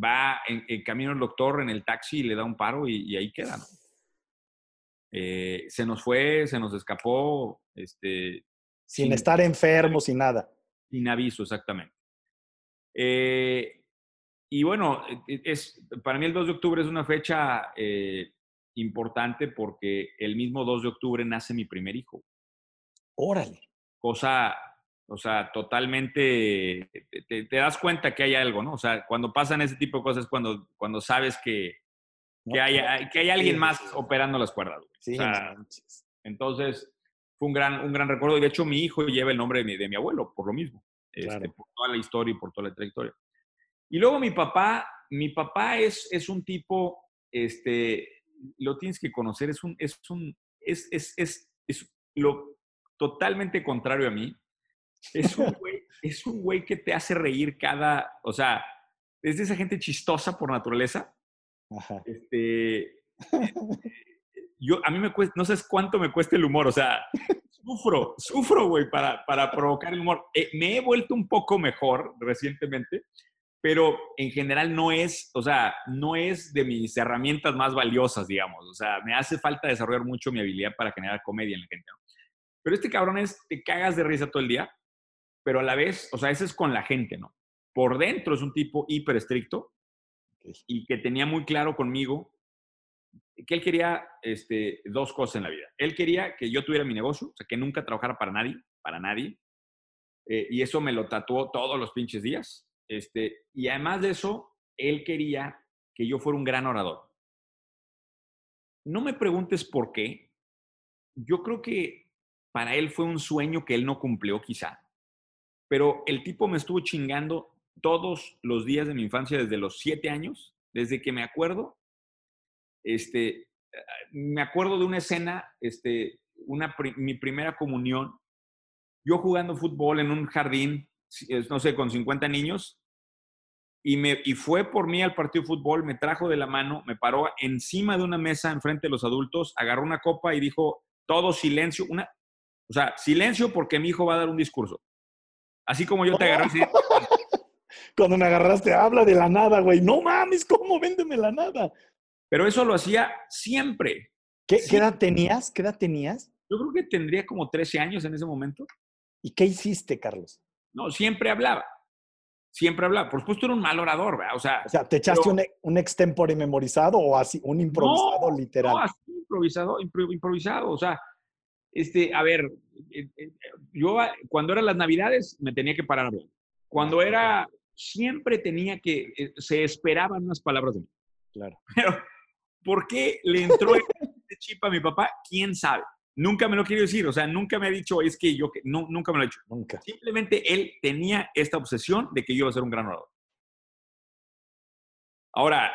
va en, camino el doctor en el taxi y le da un paro y, ahí queda, eh, se nos fue, se nos escapó. Este, sin, estar enfermo, sin nada. Sin aviso, exactamente. Eh, y bueno, e, e, es, para mí el 2 de octubre es una fecha eh, importante porque el mismo 2 de octubre nace mi primer hijo. Órale. Cosa o sea, totalmente te, das cuenta que hay algo, ¿no? O sea, cuando pasan ese tipo de cosas, cuando, cuando sabes que, que, hay, que hay alguien más operando las cuerdas. Sí, entonces, fue un gran, un gran recuerdo. Y de hecho, mi hijo lleva el nombre de mi, de mi abuelo, por lo mismo, este, por toda la historia y por toda la trayectoria. Y luego mi papá, mi papá es, es un tipo, este, lo tienes que conocer, es un, es un, es, es, es, es lo totalmente contrario a mí es un, güey, es un güey que te hace reír cada, o sea, es de esa gente chistosa por naturaleza. Ajá. Este, yo, a mí me cuesta, no sé cuánto me cuesta el humor, o sea, sufro, sufro, güey, para, para provocar el humor. Eh, me he vuelto un poco mejor recientemente, pero en general no es, o sea, no es de mis herramientas más valiosas, digamos. O sea, me hace falta desarrollar mucho mi habilidad para generar comedia en la gente. Pero este cabrón es, te cagas de risa todo el día pero a la vez, o sea, ese es con la gente, ¿no? Por dentro es un tipo hiper estricto y que tenía muy claro conmigo que él quería este, dos cosas en la vida. Él quería que yo tuviera mi negocio, o sea, que nunca trabajara para nadie, para nadie. Eh, y eso me lo tatuó todos los pinches días. Este, y además de eso, él quería que yo fuera un gran orador. No me preguntes por qué. Yo creo que para él fue un sueño que él no cumplió quizá. Pero el tipo me estuvo chingando todos los días de mi infancia desde los siete años, desde que me acuerdo. Este, me acuerdo de una escena, este, una, mi primera comunión, yo jugando fútbol en un jardín, no sé, con 50 niños, y, me, y fue por mí al partido de fútbol, me trajo de la mano, me paró encima de una mesa enfrente de los adultos, agarró una copa y dijo, todo silencio, una, o sea, silencio porque mi hijo va a dar un discurso. Así como yo te agarré. Cuando me agarraste, habla de la nada, güey. No mames, ¿cómo véndeme la nada? Pero eso lo hacía siempre. ¿Qué, edad tenías? ¿Qué edad tenías? Yo creo que tendría como 13 años en ese momento. ¿Y qué hiciste, Carlos? No, siempre hablaba. Siempre hablaba. Por supuesto, era un mal orador, ¿verdad? O sea, o sea ¿te echaste un, un, extempore memorizado o así, un improvisado literal? No, así, improvisado, improvisado. O sea, este, a ver, eh, eh, yo cuando eran las navidades me tenía que parar a hablar. Cuando era, siempre tenía que, eh, se esperaban unas palabras de mí. Claro. Pero, ¿por qué le entró este chip a mi papá? ¿Quién sabe? Nunca me lo quiero decir, o sea, nunca me ha dicho, es que yo, no, nunca me lo ha dicho. Nunca. Simplemente él tenía esta obsesión de que yo iba a ser un gran orador. Ahora,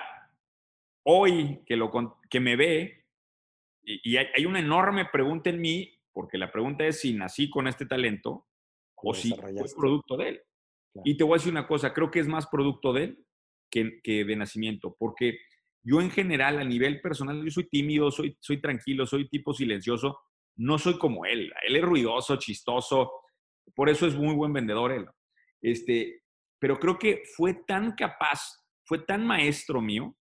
hoy que, lo, que me ve, y, hay, una enorme pregunta en mí, porque la pregunta es si nací con este talento o si fue producto de él. Y te voy a decir una cosa, creo que es más producto de él que, que, de nacimiento, porque yo en general, a nivel personal, yo soy tímido, soy, soy tranquilo, soy tipo silencioso, no soy como él. Él es ruidoso, chistoso, por eso es muy buen vendedor él. Este, pero creo que fue tan capaz, fue tan maestro mío,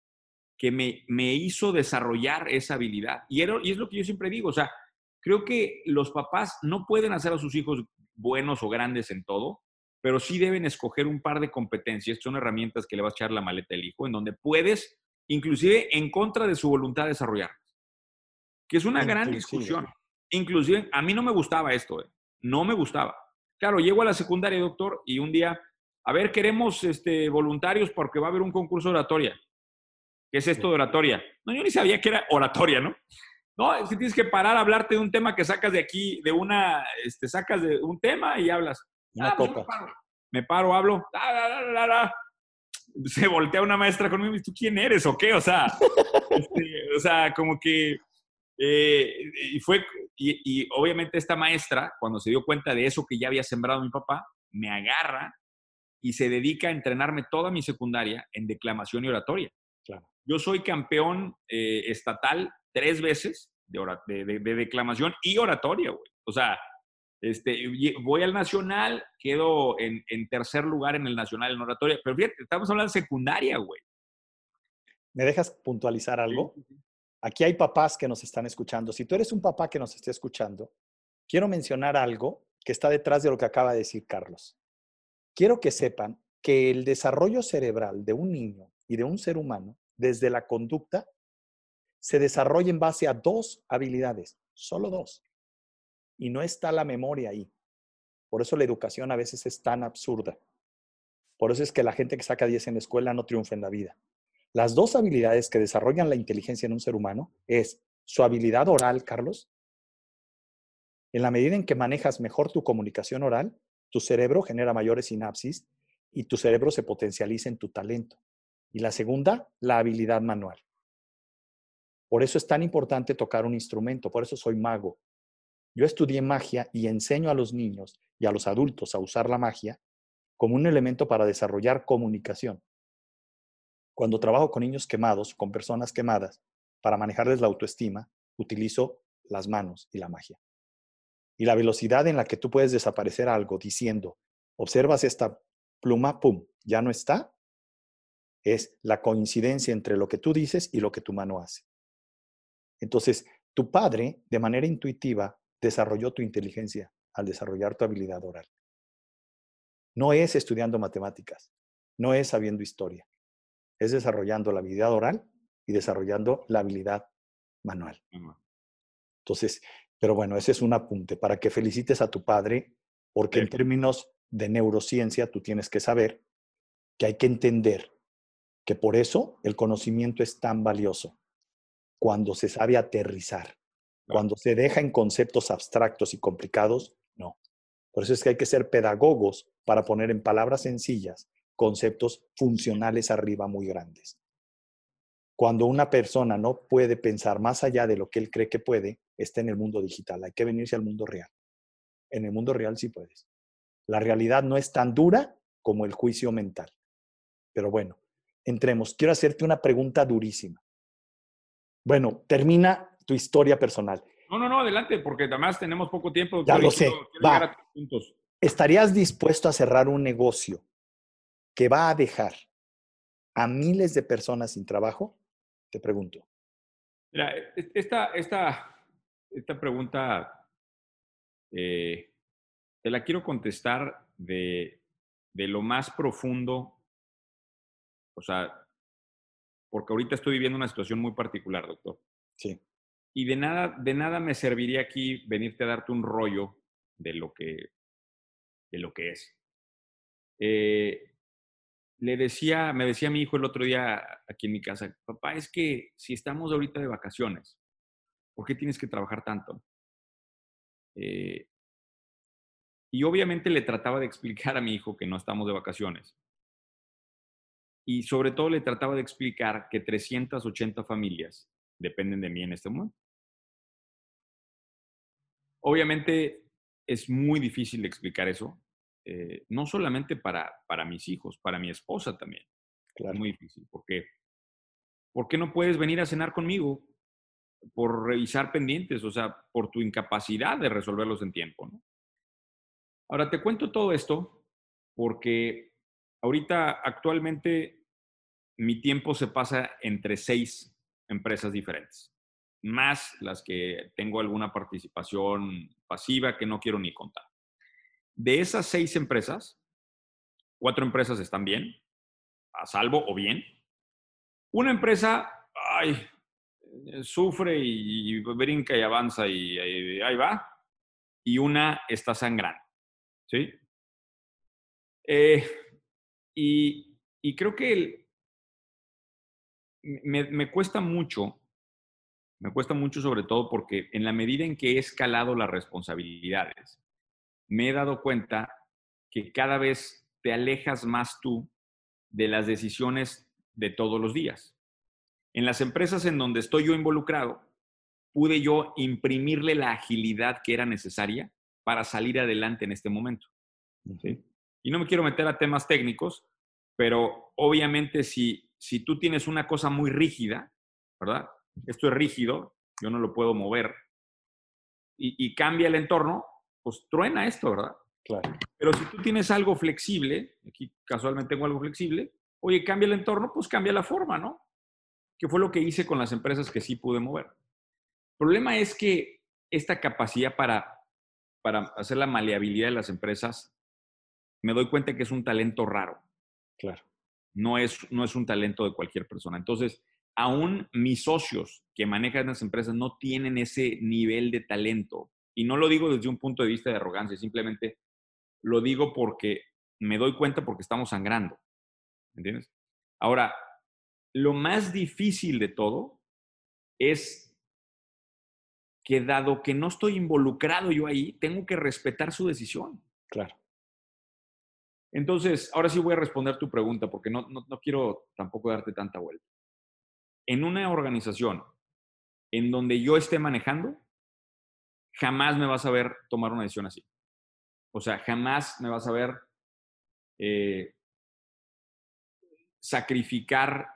que me, me hizo desarrollar esa habilidad. Y, era, y es lo que yo siempre digo, o sea, creo que los papás no pueden hacer a sus hijos buenos o grandes en todo, pero sí deben escoger un par de competencias, son herramientas que le va a echar la maleta el hijo, en donde puedes inclusive en contra de su voluntad de desarrollar. Que es una gran discusión. Inclusive, a mí no me gustaba esto, ¿eh? no me gustaba. Claro, llego a la secundaria, doctor, y un día, a ver, queremos este, voluntarios porque va a haber un concurso de oratoria. ¿Qué es esto de oratoria? No, yo ni sabía que era oratoria, ¿no? No, es que tienes que parar a hablarte de un tema que sacas de aquí, de una, este, sacas de un tema y hablas. Ah, pues me, paro, hablo. Se voltea una maestra conmigo y tú quién eres o qué, o sea, este, o sea, como que eh, y fue y, obviamente esta maestra cuando se dio cuenta de eso que ya había sembrado mi papá me agarra y se dedica a entrenarme toda mi secundaria en declamación y oratoria. Claro. Yo soy campeón eh, estatal tres veces de, de, declamación y oratoria, güey. O sea, este, voy al nacional, quedo en, tercer lugar en el nacional en oratoria. Pero fíjate, estamos hablando de secundaria, güey. ¿Me dejas puntualizar algo? Aquí hay papás que nos están escuchando. Si tú eres un papá que nos esté escuchando, quiero mencionar algo que está detrás de lo que acaba de decir Carlos. Quiero que sepan que el desarrollo cerebral de un niño y de un ser humano, desde la conducta se desarrolla en base a dos habilidades, solo dos. Y no está la memoria ahí. Por eso la educación a veces es tan absurda. Por eso es que la gente que saca 10 en la escuela no triunfa en la vida. Las dos habilidades que desarrollan la inteligencia en un ser humano es su habilidad oral, Carlos. En la medida en que manejas mejor tu comunicación oral, tu cerebro genera mayores sinapsis y tu cerebro se potencializa en tu talento. Y la segunda, la habilidad manual. Por eso es tan importante tocar un instrumento, por eso soy mago. Yo estudié magia y enseño a los niños y a los adultos a usar la magia como un elemento para desarrollar comunicación. Cuando trabajo con niños quemados, con personas quemadas, para manejarles la autoestima, utilizo las manos y la magia. Y la velocidad en la que tú puedes desaparecer algo diciendo, observas esta pluma, pum, ya no está, es la coincidencia entre lo que tú dices y lo que tu mano hace. Entonces, tu padre, de manera intuitiva, desarrolló tu inteligencia al desarrollar tu habilidad oral. No es estudiando matemáticas, no es sabiendo historia, es desarrollando la habilidad oral y desarrollando la habilidad manual. Entonces, pero bueno, ese es un apunte para que felicites a tu padre, porque en términos de neurociencia tú tienes que saber que hay que entender que por eso el conocimiento es tan valioso cuando se sabe aterrizar. Cuando se deja en conceptos abstractos y complicados, no. Por eso es que hay que ser pedagogos para poner en palabras sencillas conceptos funcionales arriba muy grandes. Cuando una persona no puede pensar más allá de lo que él cree que puede, está en el mundo digital. Hay que venirse al mundo real. En el mundo real sí puedes. La realidad no es tan dura como el juicio mental. Pero bueno, entremos. Quiero hacerte una pregunta durísima. Bueno, termina tu historia personal. No, no, no, adelante, porque además tenemos poco tiempo. Ya lo sé. va. ¿Estarías dispuesto a cerrar un negocio que va a dejar a miles de personas sin trabajo? Te pregunto. Mira, e, esta, esta, esta pregunta eh, te la quiero contestar de, de lo más profundo, o sea, porque ahorita estoy viviendo una situación muy particular, doctor. Sí. Y de nada, de nada me serviría aquí venirte a darte un rollo de lo que, de lo que es. Eh, le decía, me decía mi hijo el otro día aquí en mi casa, papá, es que si estamos ahorita de vacaciones, ¿por qué tienes que trabajar tanto? Eh, y obviamente le trataba de explicar a mi hijo que no estamos de vacaciones, y sobre todo le trataba de explicar que 380 familias dependen de mí en este momento. Obviamente es muy difícil de explicar eso, eh, no solamente para, para mis hijos, para mi esposa también. Es muy difícil, porque ¿por qué no puedes venir a cenar conmigo por revisar pendientes? O sea, por tu incapacidad de resolverlos en tiempo. ¿no? Ahora, te cuento todo esto porque ahorita actualmente mi tiempo se pasa entre seis empresas diferentes, más las que tengo alguna participación pasiva que no quiero ni contar. De esas seis empresas, cuatro empresas están bien, a salvo o bien, Una empresa, ay, sufre y, brinca y avanza y, ahí va. Y una está sangrando. ¿Sí? Eh, y, y, creo que me, me, cuesta mucho, me cuesta mucho sobre todo porque en la medida en que he escalado las responsabilidades, me he dado cuenta que cada vez te alejas más tú de las decisiones de todos los días. En las empresas en donde estoy yo involucrado, pude yo imprimirle la agilidad que era necesaria para salir adelante en este momento. Y no me quiero meter a temas técnicos, pero obviamente si, si tú tienes una cosa muy rígida, ¿verdad? Esto es rígido, yo no lo puedo mover, y, y cambia el entorno, pues truena esto, ¿verdad? Claro. Pero si tú tienes algo flexible, aquí casualmente tengo algo flexible, oye, cambia el entorno, pues cambia la forma, ¿no? Que fue lo que hice con las empresas que sí pude mover. El problema es que esta capacidad para, para hacer la maleabilidad de las empresas, me doy cuenta que es un talento raro. Claro. No es, no es un talento de cualquier persona. Entonces, aún mis socios que manejan las empresas no tienen ese nivel de talento. Y no lo digo desde un punto de vista de arrogancia, simplemente lo digo porque me doy cuenta porque estamos sangrando. ¿Entiendes? Ahora, lo más difícil de todo es que dado que no estoy involucrado yo ahí, tengo que respetar su decisión. Claro. Entonces, ahora sí voy a responder tu pregunta porque no, no, no quiero tampoco darte tanta vuelta. En una organización en donde yo esté manejando, jamás me vas a ver tomar una decisión así. O sea, jamás me vas a ver eh, sacrificar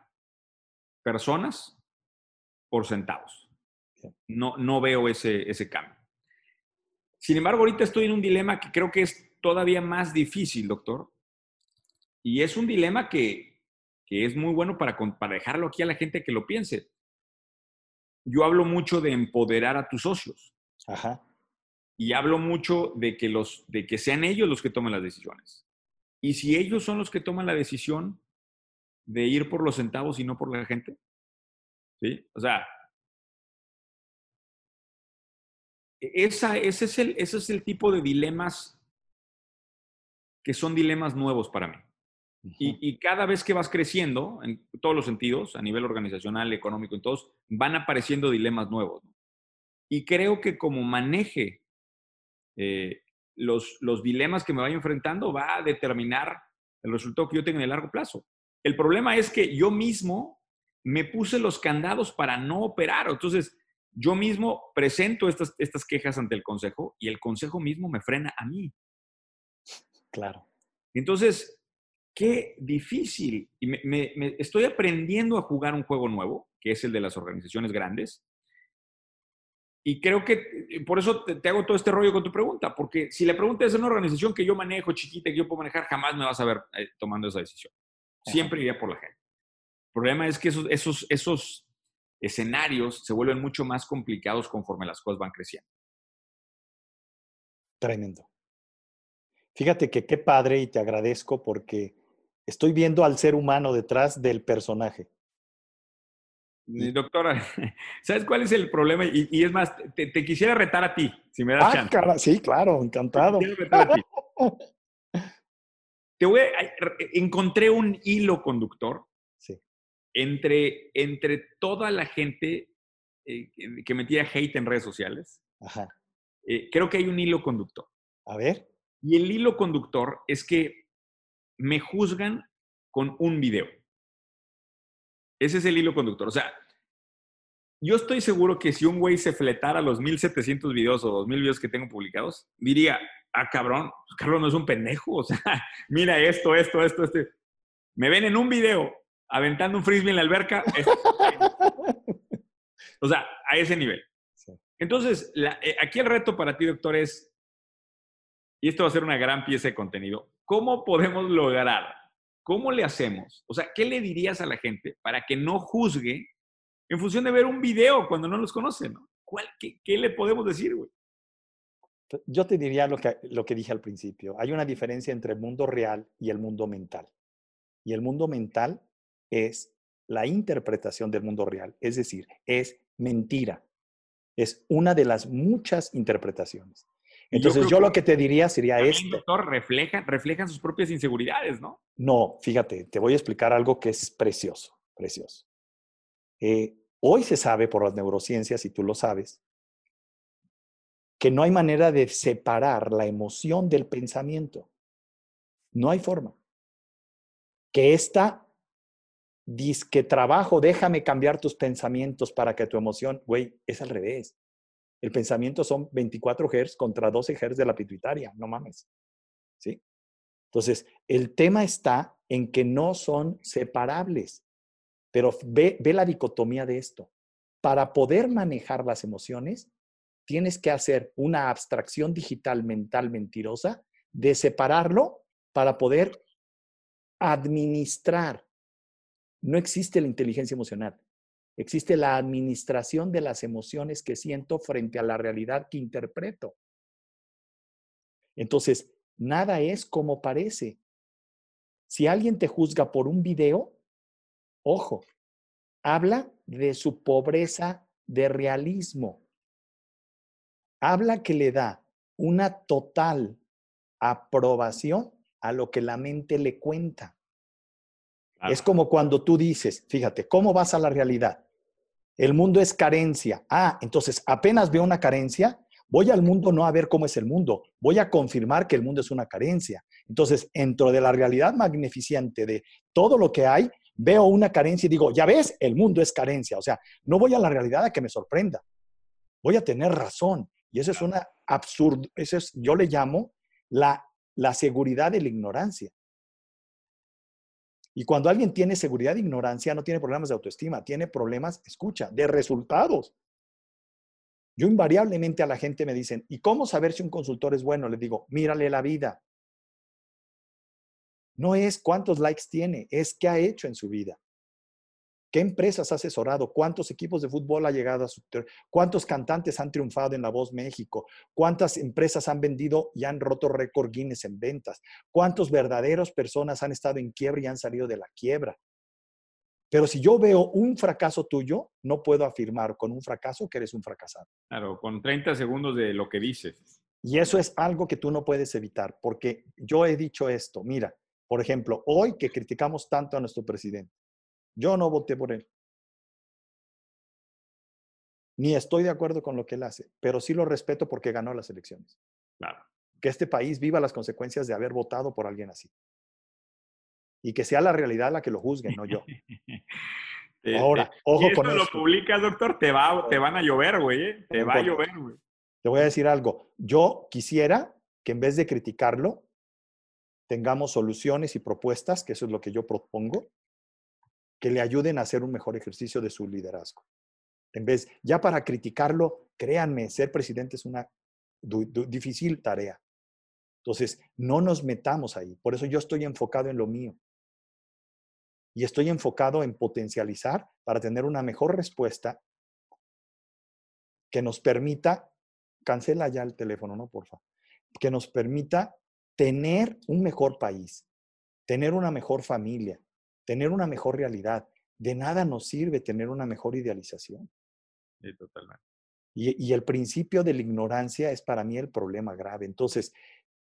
personas por centavos. No, no veo ese, ese cambio. Sin embargo, ahorita estoy en un dilema que creo que es todavía más difícil, doctor. Y es un dilema que, que es muy bueno para, para dejarlo aquí a la gente que lo piense. Yo hablo mucho de empoderar a tus socios. Ajá. Y hablo mucho de que, los, de que sean ellos los que tomen las decisiones. Y si ellos son los que toman la decisión de ir por los centavos y no por la gente, ¿sí? O sea, e-, esa, ese, es el, ese es el tipo de dilemas que son dilemas nuevos para mí. Y, y, cada vez que vas creciendo, en todos los sentidos, a nivel organizacional, económico, en todos, van apareciendo dilemas nuevos. Y creo que como maneje eh, los, los dilemas que me vaya enfrentando va a determinar el resultado que yo tenga en el largo plazo. El problema es que yo mismo me puse los candados para no operar. Entonces, yo mismo presento estas, estas quejas ante el consejo y el consejo mismo me frena a mí. Claro. Entonces, qué difícil. Y me, me, estoy aprendiendo a jugar un juego nuevo, que es el de las organizaciones grandes, y creo que eh, por eso te, hago todo este rollo con tu pregunta, porque si la pregunta es una organización que yo manejo, chiquita, que yo puedo manejar, jamás me vas a ver eh, tomando esa decisión. Siempre iría por la gente. El problema es que esos, esos, esos escenarios se vuelven mucho más complicados conforme las cosas van creciendo. Tremendo. Fíjate que qué padre y te agradezco porque estoy viendo al ser humano detrás del personaje. Doctora, ¿sabes cuál es el problema? Y, es más, te, quisiera retar a ti, si me das ah, chance. sí, claro, encantado. Te, voy encontré un hilo conductor entre, entre toda la gente eh, que metía hate en redes sociales. Ajá. Eh, creo que hay un hilo conductor. A ver. Y el hilo conductor es que me juzgan con un video. Ese es el hilo conductor. O sea, yo estoy seguro que si un güey se fletara los 1700 videos o 2000 videos que tengo publicados, diría, ah, cabrón, pues, Carlos no es un pendejo. O sea, mira esto, esto, esto, este. Me ven en un video aventando un frisbee en la alberca. o sea, a ese nivel. Entonces, eh, aquí el reto para ti, doctor, es, y esto va a ser una gran pieza de contenido, ¿cómo podemos lograr ¿Cómo le hacemos? O sea, ¿qué le dirías a la gente para que no juzgue en función de ver un video cuando no los conoce? ¿no? qué, le podemos decir, güey? Yo te diría lo que, lo que dije al principio. Hay una diferencia entre el mundo real y el mundo mental. Y el mundo mental es la interpretación del mundo real, es decir, es mentira. Es una de las muchas interpretaciones. Entonces yo, lo que te diría sería esto. Doctor, reflejan, reflejan sus propias inseguridades, ¿no? No, fíjate, te voy a explicar algo que es precioso, precioso. Eh, hoy se sabe por las neurociencias, y tú lo sabes, que no hay manera de separar la emoción del pensamiento. No hay forma. Que esta disque trabajo, déjame cambiar tus pensamientos para que tu emoción, güey, es al revés. El pensamiento son 24 Hz contra 12 Hz de la pituitaria, no mames. ¿Sí? Entonces, el tema está en que no son separables. Pero ve, ve la dicotomía de esto. Para poder manejar las emociones, tienes que hacer una abstracción digital mental mentirosa de separarlo para poder administrar. No existe la inteligencia emocional. Existe la administración de las emociones que siento frente a la realidad que interpreto. Entonces, nada es como parece. Si alguien te juzga por un video, ojo, habla de su pobreza de realismo. Habla que le da una total aprobación a lo que la mente le cuenta. Es como cuando tú dices, fíjate, ¿cómo vas a la realidad? El mundo es carencia. Ah, entonces apenas veo una carencia, voy al mundo no a ver cómo es el mundo, voy a confirmar que el mundo es una carencia. Entonces, dentro de la realidad magnificente de todo lo que hay, veo una carencia y digo, ya ves, el mundo es carencia. O sea, no voy a la realidad a que me sorprenda. Voy a tener razón. Y eso es una absurdo, eso es, yo le llamo la, la seguridad de la ignorancia. Y cuando alguien tiene seguridad de ignorancia, no tiene problemas de autoestima, tiene problemas, escucha, de resultados. Yo invariablemente a la gente me dicen, ¿y cómo saber si un consultor es bueno? Le digo, mírale la vida. No es cuántos likes tiene, es qué ha hecho en su vida. ¿Qué empresas ha asesorado? ¿Cuántos equipos de fútbol ha llegado a su... ¿Cuántos cantantes han triunfado en La Voz México? ¿Cuántas empresas han vendido y han roto récord Guinness en ventas? ¿Cuántos verdaderos personas han estado en quiebra y han salido de la quiebra? Pero si yo veo un fracaso tuyo, no puedo afirmar con un fracaso que eres un fracasado. Claro, con 30 segundos de lo que dices. Y eso es algo que tú no puedes evitar, porque yo he dicho esto, mira, por ejemplo, hoy que criticamos tanto a nuestro presidente, yo no voté por él. Ni estoy de acuerdo con lo que él hace, pero sí lo respeto porque ganó las elecciones. Claro. Que este país viva las consecuencias de haber votado por alguien así. Y que sea la realidad la que lo juzgue, no yo. Ahora, ojo con eso. lo publicas, doctor, te, va, te van a llover, güey. ¿eh? Te va a llover, güey. Te voy a decir algo. Yo quisiera que en vez de criticarlo, tengamos soluciones y propuestas, que eso es lo que yo propongo, que le ayuden a hacer un mejor ejercicio de su liderazgo. En vez, ya para criticarlo, créanme, ser presidente es una difícil tarea. Entonces, no nos metamos ahí. Por eso yo estoy enfocado en lo mío. Y estoy enfocado en potencializar para tener una mejor respuesta que nos permita, cancela ya el teléfono, ¿no? Porfa. Que nos permita tener un mejor país, tener una mejor familia, tener una mejor realidad. De nada nos sirve tener una mejor idealización. Sí, totalmente. Y, y, el principio de la ignorancia es para mí el problema grave. Entonces,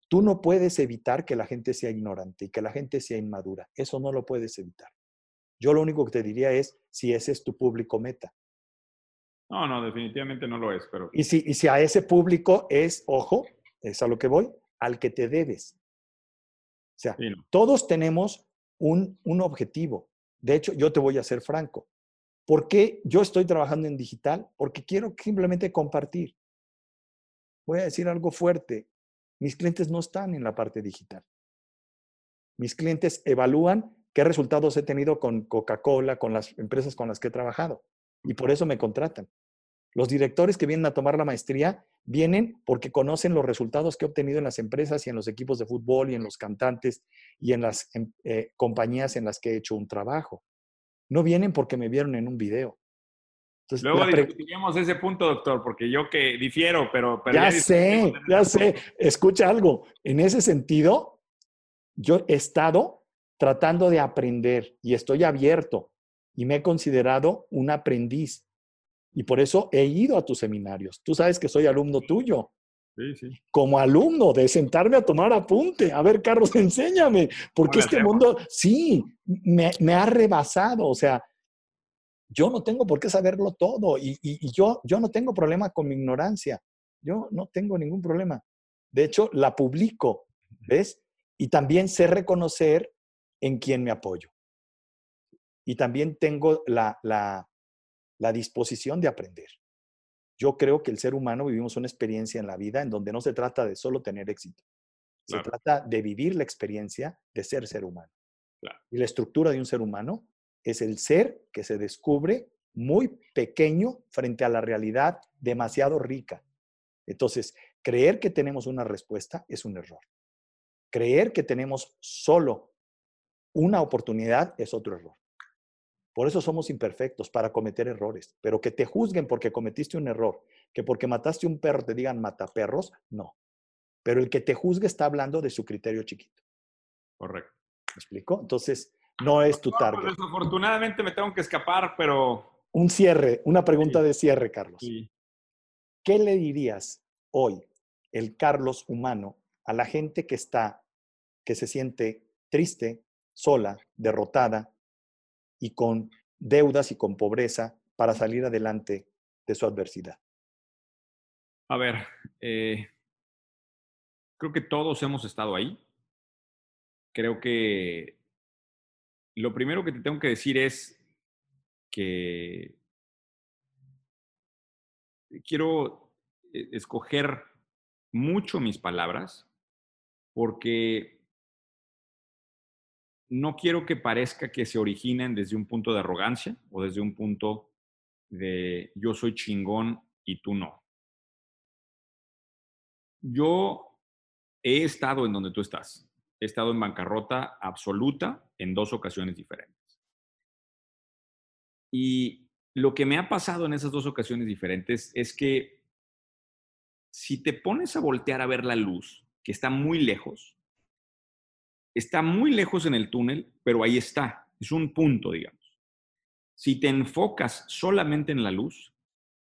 tú no puedes evitar que la gente sea ignorante y que la gente sea inmadura. Eso no lo puedes evitar. Yo lo único que te diría es si ese es tu público meta. No, no, definitivamente no lo es, pero... Y si, y si a ese público es, ojo, es a lo que voy, al que te debes. O sea, todos tenemos un, objetivo. De hecho, yo te voy a ser franco. ¿Por qué yo estoy trabajando en digital? Porque quiero simplemente compartir. Voy a decir algo fuerte. Mis clientes no están en la parte digital. Mis clientes evalúan qué resultados he tenido con Coca-Cola, con las empresas con las que he trabajado. Y por eso me contratan. Los directores que vienen a tomar la maestría vienen porque conocen los resultados que he obtenido en las empresas y en los equipos de fútbol y en los cantantes y en las em, eh, compañías en las que he hecho un trabajo. No vienen porque me vieron en un video. Entonces, Luego discutimos ese punto, doctor, porque yo que difiero, pero... pero ya, sé, ya sé. Escucha algo. En ese sentido, yo he estado tratando de aprender y estoy abierto y me he considerado un aprendiz. Y por eso he ido a tus seminarios. Tú sabes que soy alumno tuyo. Sí, sí. Como alumno, de sentarme a tomar apunte. A ver, Carlos, enséñame. Porque este mundo, sí, me, me, ha rebasado. O sea, yo no tengo por qué saberlo todo. Y, y, y yo, yo no tengo problema con mi ignorancia. Yo no tengo ningún problema. De hecho, la publico, ¿ves? Y también sé reconocer en quién me apoyo. Y también tengo la, la, la disposición de aprender. Yo creo que el ser humano vivimos una experiencia en la vida en donde no se trata de solo tener éxito. Se trata de vivir la experiencia de ser ser humano. Y la estructura de un ser humano es el ser que se descubre muy pequeño frente a la realidad demasiado rica. Entonces, creer que tenemos una respuesta es un error. Creer que tenemos solo una oportunidad es otro error. Por eso somos imperfectos, para cometer errores. Pero que te juzguen porque cometiste un error, que porque mataste un perro te digan mata perros, no. Pero el que te juzgue está hablando de su criterio chiquito. Correcto. ¿Me explico? Entonces, no es tu target. desafortunadamente me tengo que escapar, pero... Un cierre, una pregunta de cierre, Carlos. Sí. ¿Qué le dirías hoy, el Carlos humano, a la gente que está, que se siente triste, sola, derrotada, y con deudas y con pobreza para salir adelante de su adversidad? A ver, eh, creo que todos hemos estado ahí. Creo que lo primero que te tengo que decir es que quiero eh, escoger mucho mis palabras porque no quiero que parezca que se originen desde un punto de arrogancia o desde un punto de yo soy chingón y tú no. Yo he estado en donde tú estás. He estado en bancarrota absoluta en dos ocasiones diferentes. Y lo que me ha pasado en esas dos ocasiones diferentes es que si te pones a voltear a ver la luz, que está muy lejos, está muy lejos en el túnel, pero ahí está. Es un punto, digamos. Si te enfocas solamente en la luz,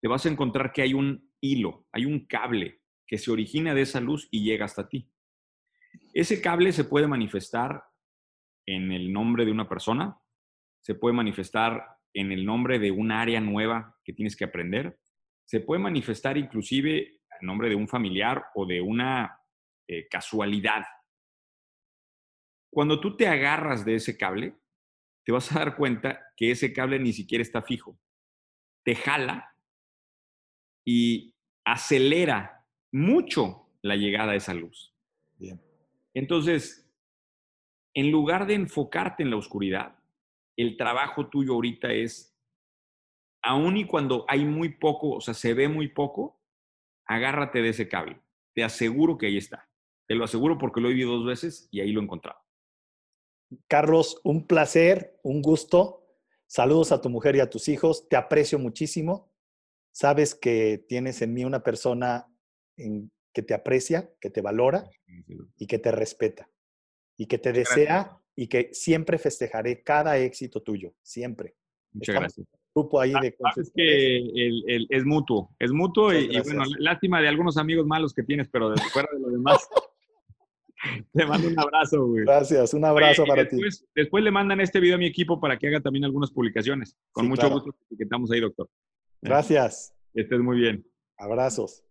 te vas a encontrar que hay un hilo, hay un cable que se origina de esa luz y llega hasta ti. Ese cable se puede manifestar en el nombre de una persona, se puede manifestar en el nombre de un área nueva que tienes que aprender, se puede manifestar inclusive en nombre de un familiar o de una eh, casualidad cuando tú te agarras de ese cable, te vas a dar cuenta que ese cable ni siquiera está fijo. Te jala y acelera mucho la llegada de esa luz. Bien. Entonces, en lugar de enfocarte en la oscuridad, el trabajo tuyo ahorita es, aun y cuando hay muy poco, o sea, se ve muy poco, agárrate de ese cable. Te aseguro que ahí está. Te lo aseguro porque lo he vivido dos veces y ahí lo he encontrado. Carlos, un placer, un gusto. Saludos a tu mujer y a tus hijos. Te aprecio muchísimo. Sabes que tienes en mí una persona que te aprecia, que te valora y que te respeta. Y que te desea y que siempre festejaré cada éxito tuyo, siempre. Muchas gracias. Grupo ahí ah, de es que es mutuo, es mutuo y, y, bueno, lástima de algunos amigos malos que tienes, pero de fuera de lo demás. Te mando un abrazo, güey. Gracias, un abrazo para ti. Después le mandan este video a mi equipo para que haga también algunas publicaciones. Con mucho gusto etiquetamos ahí, doctor. Gracias. Que estés muy bien. Abrazos.